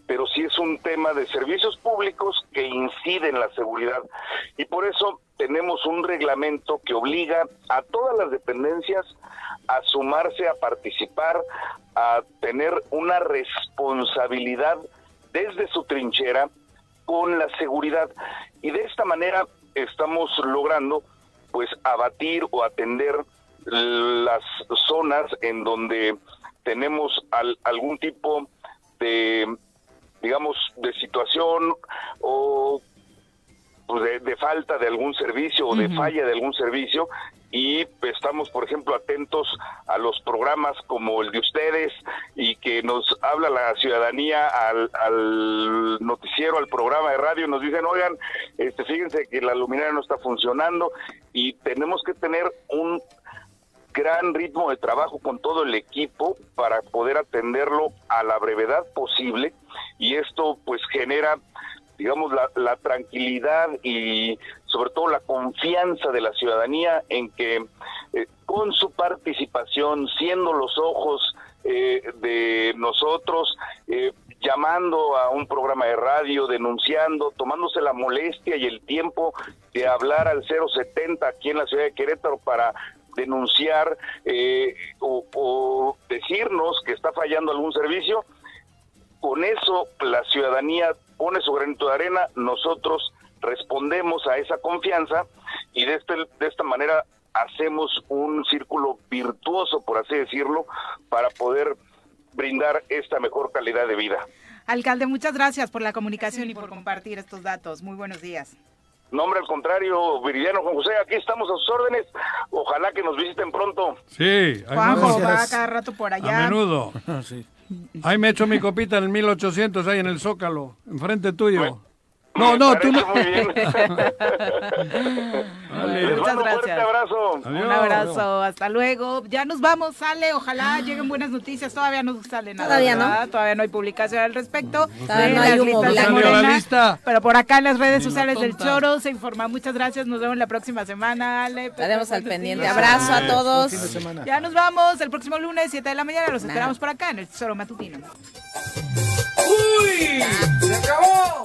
pero sí es un tema de servicios públicos que incide en la seguridad. Y por eso tenemos un reglamento que obliga a todas las dependencias a sumarse, a participar, a tener una responsabilidad desde su trinchera con la seguridad. Y de esta manera estamos logrando pues abatir o atender las zonas en donde tenemos algún tipo de digamos de situación o pues, de, falta de algún servicio o de falla de algún servicio. Y estamos, por ejemplo, atentos a los programas como el de ustedes y que nos habla la ciudadanía al, noticiero, al programa de radio, nos dicen, oigan, este, fíjense que la luminaria no está funcionando y tenemos que tener un gran ritmo de trabajo con todo el equipo para poder atenderlo a la brevedad posible y esto pues genera digamos, la, tranquilidad y sobre todo la confianza de la ciudadanía en que eh, con su participación, siendo los ojos eh, de nosotros, eh, llamando a un programa de radio, denunciando, tomándose la molestia y el tiempo de hablar al 070 aquí en la ciudad de Querétaro para denunciar o decirnos que está fallando algún servicio, con eso la ciudadanía pone su granito de arena, nosotros respondemos a esa confianza y de, este, de esta manera hacemos un círculo virtuoso, por así decirlo, para poder brindar esta mejor calidad de vida. Alcalde, muchas gracias por la comunicación y por compartir estos datos. Muy buenos días. Nombre al contrario, Viridiano Juan José, aquí estamos a sus órdenes. Ojalá que nos visiten pronto. Sí, Juanjo va cada rato por allá. A menudo. sí. Ahí me echo mi copita en el 1800, ahí en el Zócalo, enfrente tuyo. No, no, tú no. Muy bien. Muchas gracias. Un abrazo. Un abrazo, hasta luego. Ya nos vamos, sale, ojalá lleguen buenas noticias. Todavía no sale nada. Todavía no. Todavía no hay publicación al respecto. Todavía no hay humo. Pero por acá en las redes sociales del Choro se informa. Muchas gracias. Nos vemos la próxima semana, Ale. Estaremos al pendiente. Abrazo a todos. Ya nos vamos el próximo lunes, 7 de la mañana. Los esperamos por acá en el Choro Matutino. ¡Uy! ¡Se acabó!